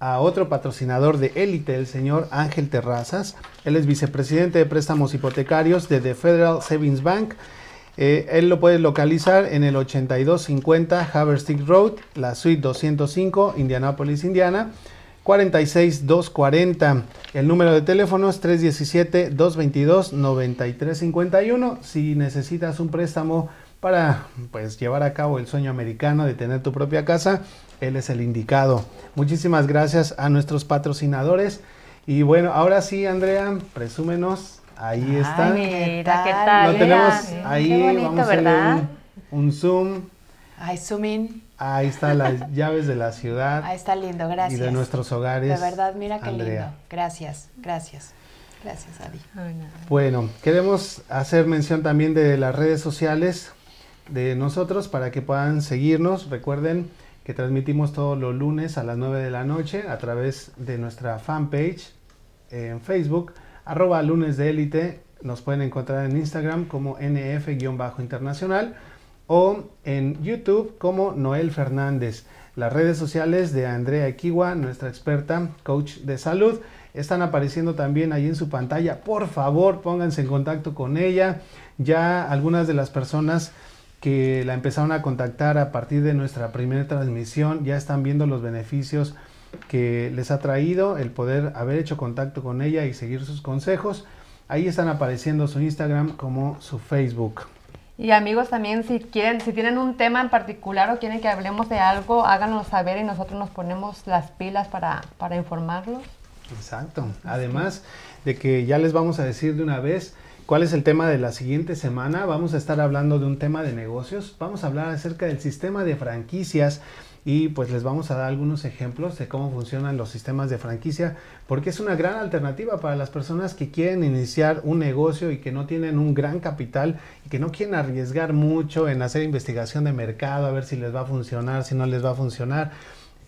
a otro patrocinador de élite, el señor Ángel Terrazas. Él es vicepresidente de préstamos hipotecarios de The Federal Savings Bank. Eh, él lo puede localizar en el 8250 Haverstick Road, la suite 205, Indianapolis, Indiana. 46240. El número de teléfono es 317-222-9351. Si necesitas un préstamo para pues llevar a cabo el sueño americano de tener tu propia casa, él es el indicado. Muchísimas gracias a nuestros patrocinadores. Y bueno, ahora sí, Andrea, presúmenos. Ahí está. Mira, ¿qué tal? Lo tenemos Mira, ahí. Qué bonito, vamos a un, un zoom. Ay, zoom in. Ahí están las llaves de la ciudad Ahí está lindo, gracias. y de nuestros hogares. De verdad, mira qué Andrea. lindo. Gracias, gracias. Gracias, Adi. No. Bueno, queremos hacer mención también de las redes sociales de nosotros para que puedan seguirnos. Recuerden que transmitimos todos los lunes a las 9 de la noche a través de nuestra fanpage en Facebook, arroba lunes de élite. Nos pueden encontrar en Instagram como nf-internacional o en YouTube como Noel Fernández. Las redes sociales de Andrea Equiwa, nuestra experta coach de salud, están apareciendo también ahí en su pantalla. Por favor, pónganse en contacto con ella. Ya algunas de las personas que la empezaron a contactar a partir de nuestra primera transmisión ya están viendo los beneficios que les ha traído el poder haber hecho contacto con ella y seguir sus consejos. Ahí están apareciendo su Instagram como su Facebook. Y amigos también, si quieren, si tienen un tema en particular o quieren que hablemos de algo, háganos saber y nosotros nos ponemos las pilas para, para informarlos. Exacto. Además de que ya les vamos a decir de una vez cuál es el tema de la siguiente semana. Vamos a estar hablando de un tema de negocios. Vamos a hablar acerca del sistema de franquicias y pues les vamos a dar algunos ejemplos de cómo funcionan los sistemas de franquicia porque es una gran alternativa para las personas que quieren iniciar un negocio y que no tienen un gran capital y que no quieren arriesgar mucho en hacer investigación de mercado a ver si les va a funcionar, si no les va a funcionar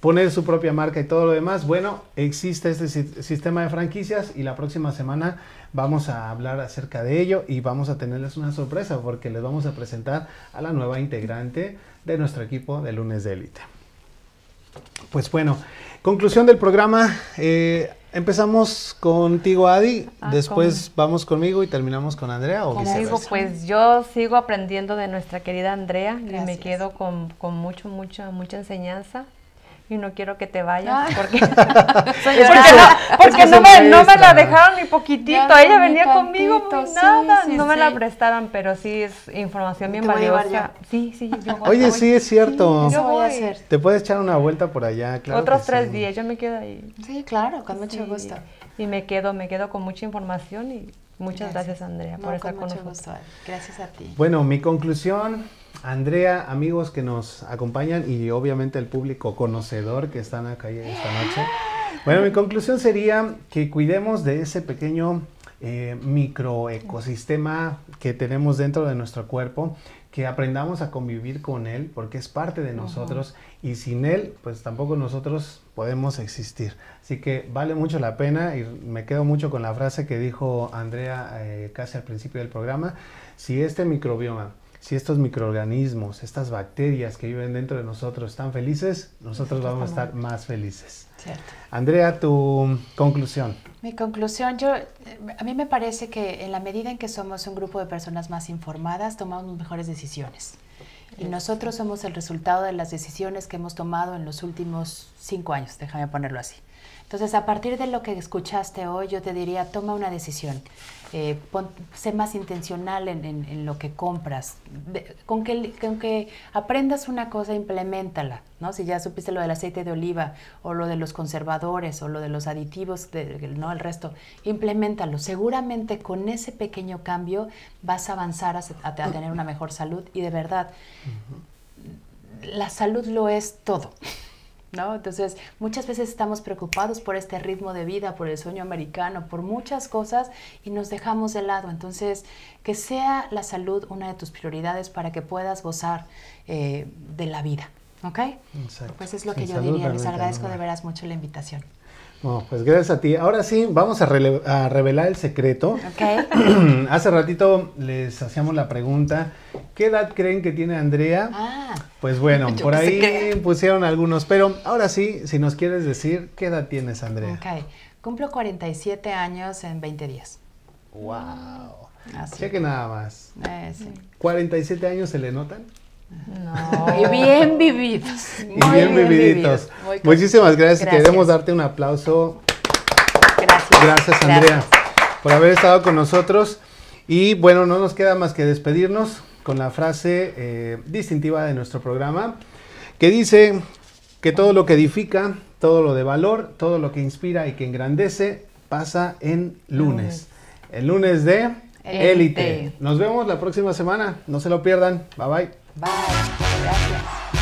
poner su propia marca y todo lo demás. Bueno, existe este si- sistema de franquicias y la próxima semana vamos a hablar acerca de ello y vamos a tenerles una sorpresa porque les vamos a presentar a la nueva integrante de nuestro equipo de lunes de élite. Pues bueno, conclusión del programa. eh, empezamos contigo, Adi. Ah, después vamos conmigo y terminamos con Andrea o Como digo, viceversa. pues yo sigo aprendiendo de nuestra querida Andrea y me quedo con, con mucho, mucha, mucha enseñanza. Y no quiero que te vayas Ay. porque, porque, no, porque me, no me la dejaron ni poquitito. Ya Ella venía conmigo muy sí, nada. sí, no me la prestaron, pero sí es información bien valiosa. Sí, sí, yo voy, Oye, voy. sí, es cierto. Yo voy a voy. hacer. Te puedes echar una vuelta por allá, claro. Otros tres sí. días, yo me quedo ahí. Sí, claro, con mucho Sí, gusto. Y me quedo, me quedo con mucha información y muchas gracias, Andrea No, por estar con con mucho nosotros. gusto. Gracias a ti. Bueno, mi conclusión, Andrea, amigos que nos acompañan y obviamente el público conocedor que están acá esta noche. Bueno, mi conclusión sería que cuidemos de ese pequeño eh, microecosistema que tenemos dentro de nuestro cuerpo, que aprendamos a convivir con él porque es parte de nosotros y sin él, pues tampoco nosotros podemos existir. Así que vale mucho la pena y me quedo mucho con la frase que dijo Andrea eh, casi al principio del programa. Si este microbioma, si estos microorganismos, estas bacterias que viven dentro de nosotros están felices, nosotros vamos a estar más felices. Cierto. Andrea, tu conclusión. Mi conclusión, yo, eh, a mí me parece que en la medida en que somos un grupo de personas más informadas, tomamos mejores decisiones. Y nosotros somos el resultado de las decisiones que hemos tomado en los últimos cinco años, déjame ponerlo así. Entonces, a partir de lo que escuchaste hoy, yo te diría, toma una decisión. Eh, pon- sé más intencional en, en- en lo que compras. De- con, que, con que aprendas una cosa, implementala. ¿no? Si ya supiste lo del aceite de oliva, o lo de los conservadores, o lo de los aditivos, de- no el resto, implementalo. Seguramente con ese pequeño cambio vas a avanzar a tener una mejor salud. Y de verdad, la salud lo es todo. ¿No? Entonces, muchas veces estamos preocupados por este ritmo de vida, por el sueño americano, por muchas cosas y nos dejamos de lado. Entonces, que sea la salud una de tus prioridades para que puedas gozar eh, de la vida. ¿Ok? Exacto. Pues es lo Sin que yo diría. Les agradezco de veras mucho la invitación. Bueno, pues gracias a ti. Ahora sí, vamos a, revelar el secreto. ¿Ok? Hace ratito les hacíamos la pregunta, ¿qué edad creen que tiene Andrea? Ah, Pues bueno, por ahí que- pusieron algunos, pero ahora sí, si nos quieres decir, ¿qué edad tienes, Andrea? ok. Cumplo 47 años en 20 días. Wow. Así. Cheque nada más. Eh, sí. ¿47 años se le notan? No. Y bien vividos. Y bien vividitos. Muy Muchísimas gracias. Gracias. Queremos darte un aplauso. Gracias. Gracias, Andrea, por haber estado con nosotros. Y bueno, no nos queda más que despedirnos con la frase eh, distintiva de nuestro programa, que dice que todo lo que edifica, todo lo de valor, todo lo que inspira y que engrandece, pasa en lunes. El lunes de. Élite. Nos vemos la próxima semana. No se lo pierdan. Bye bye. Bye. Gracias.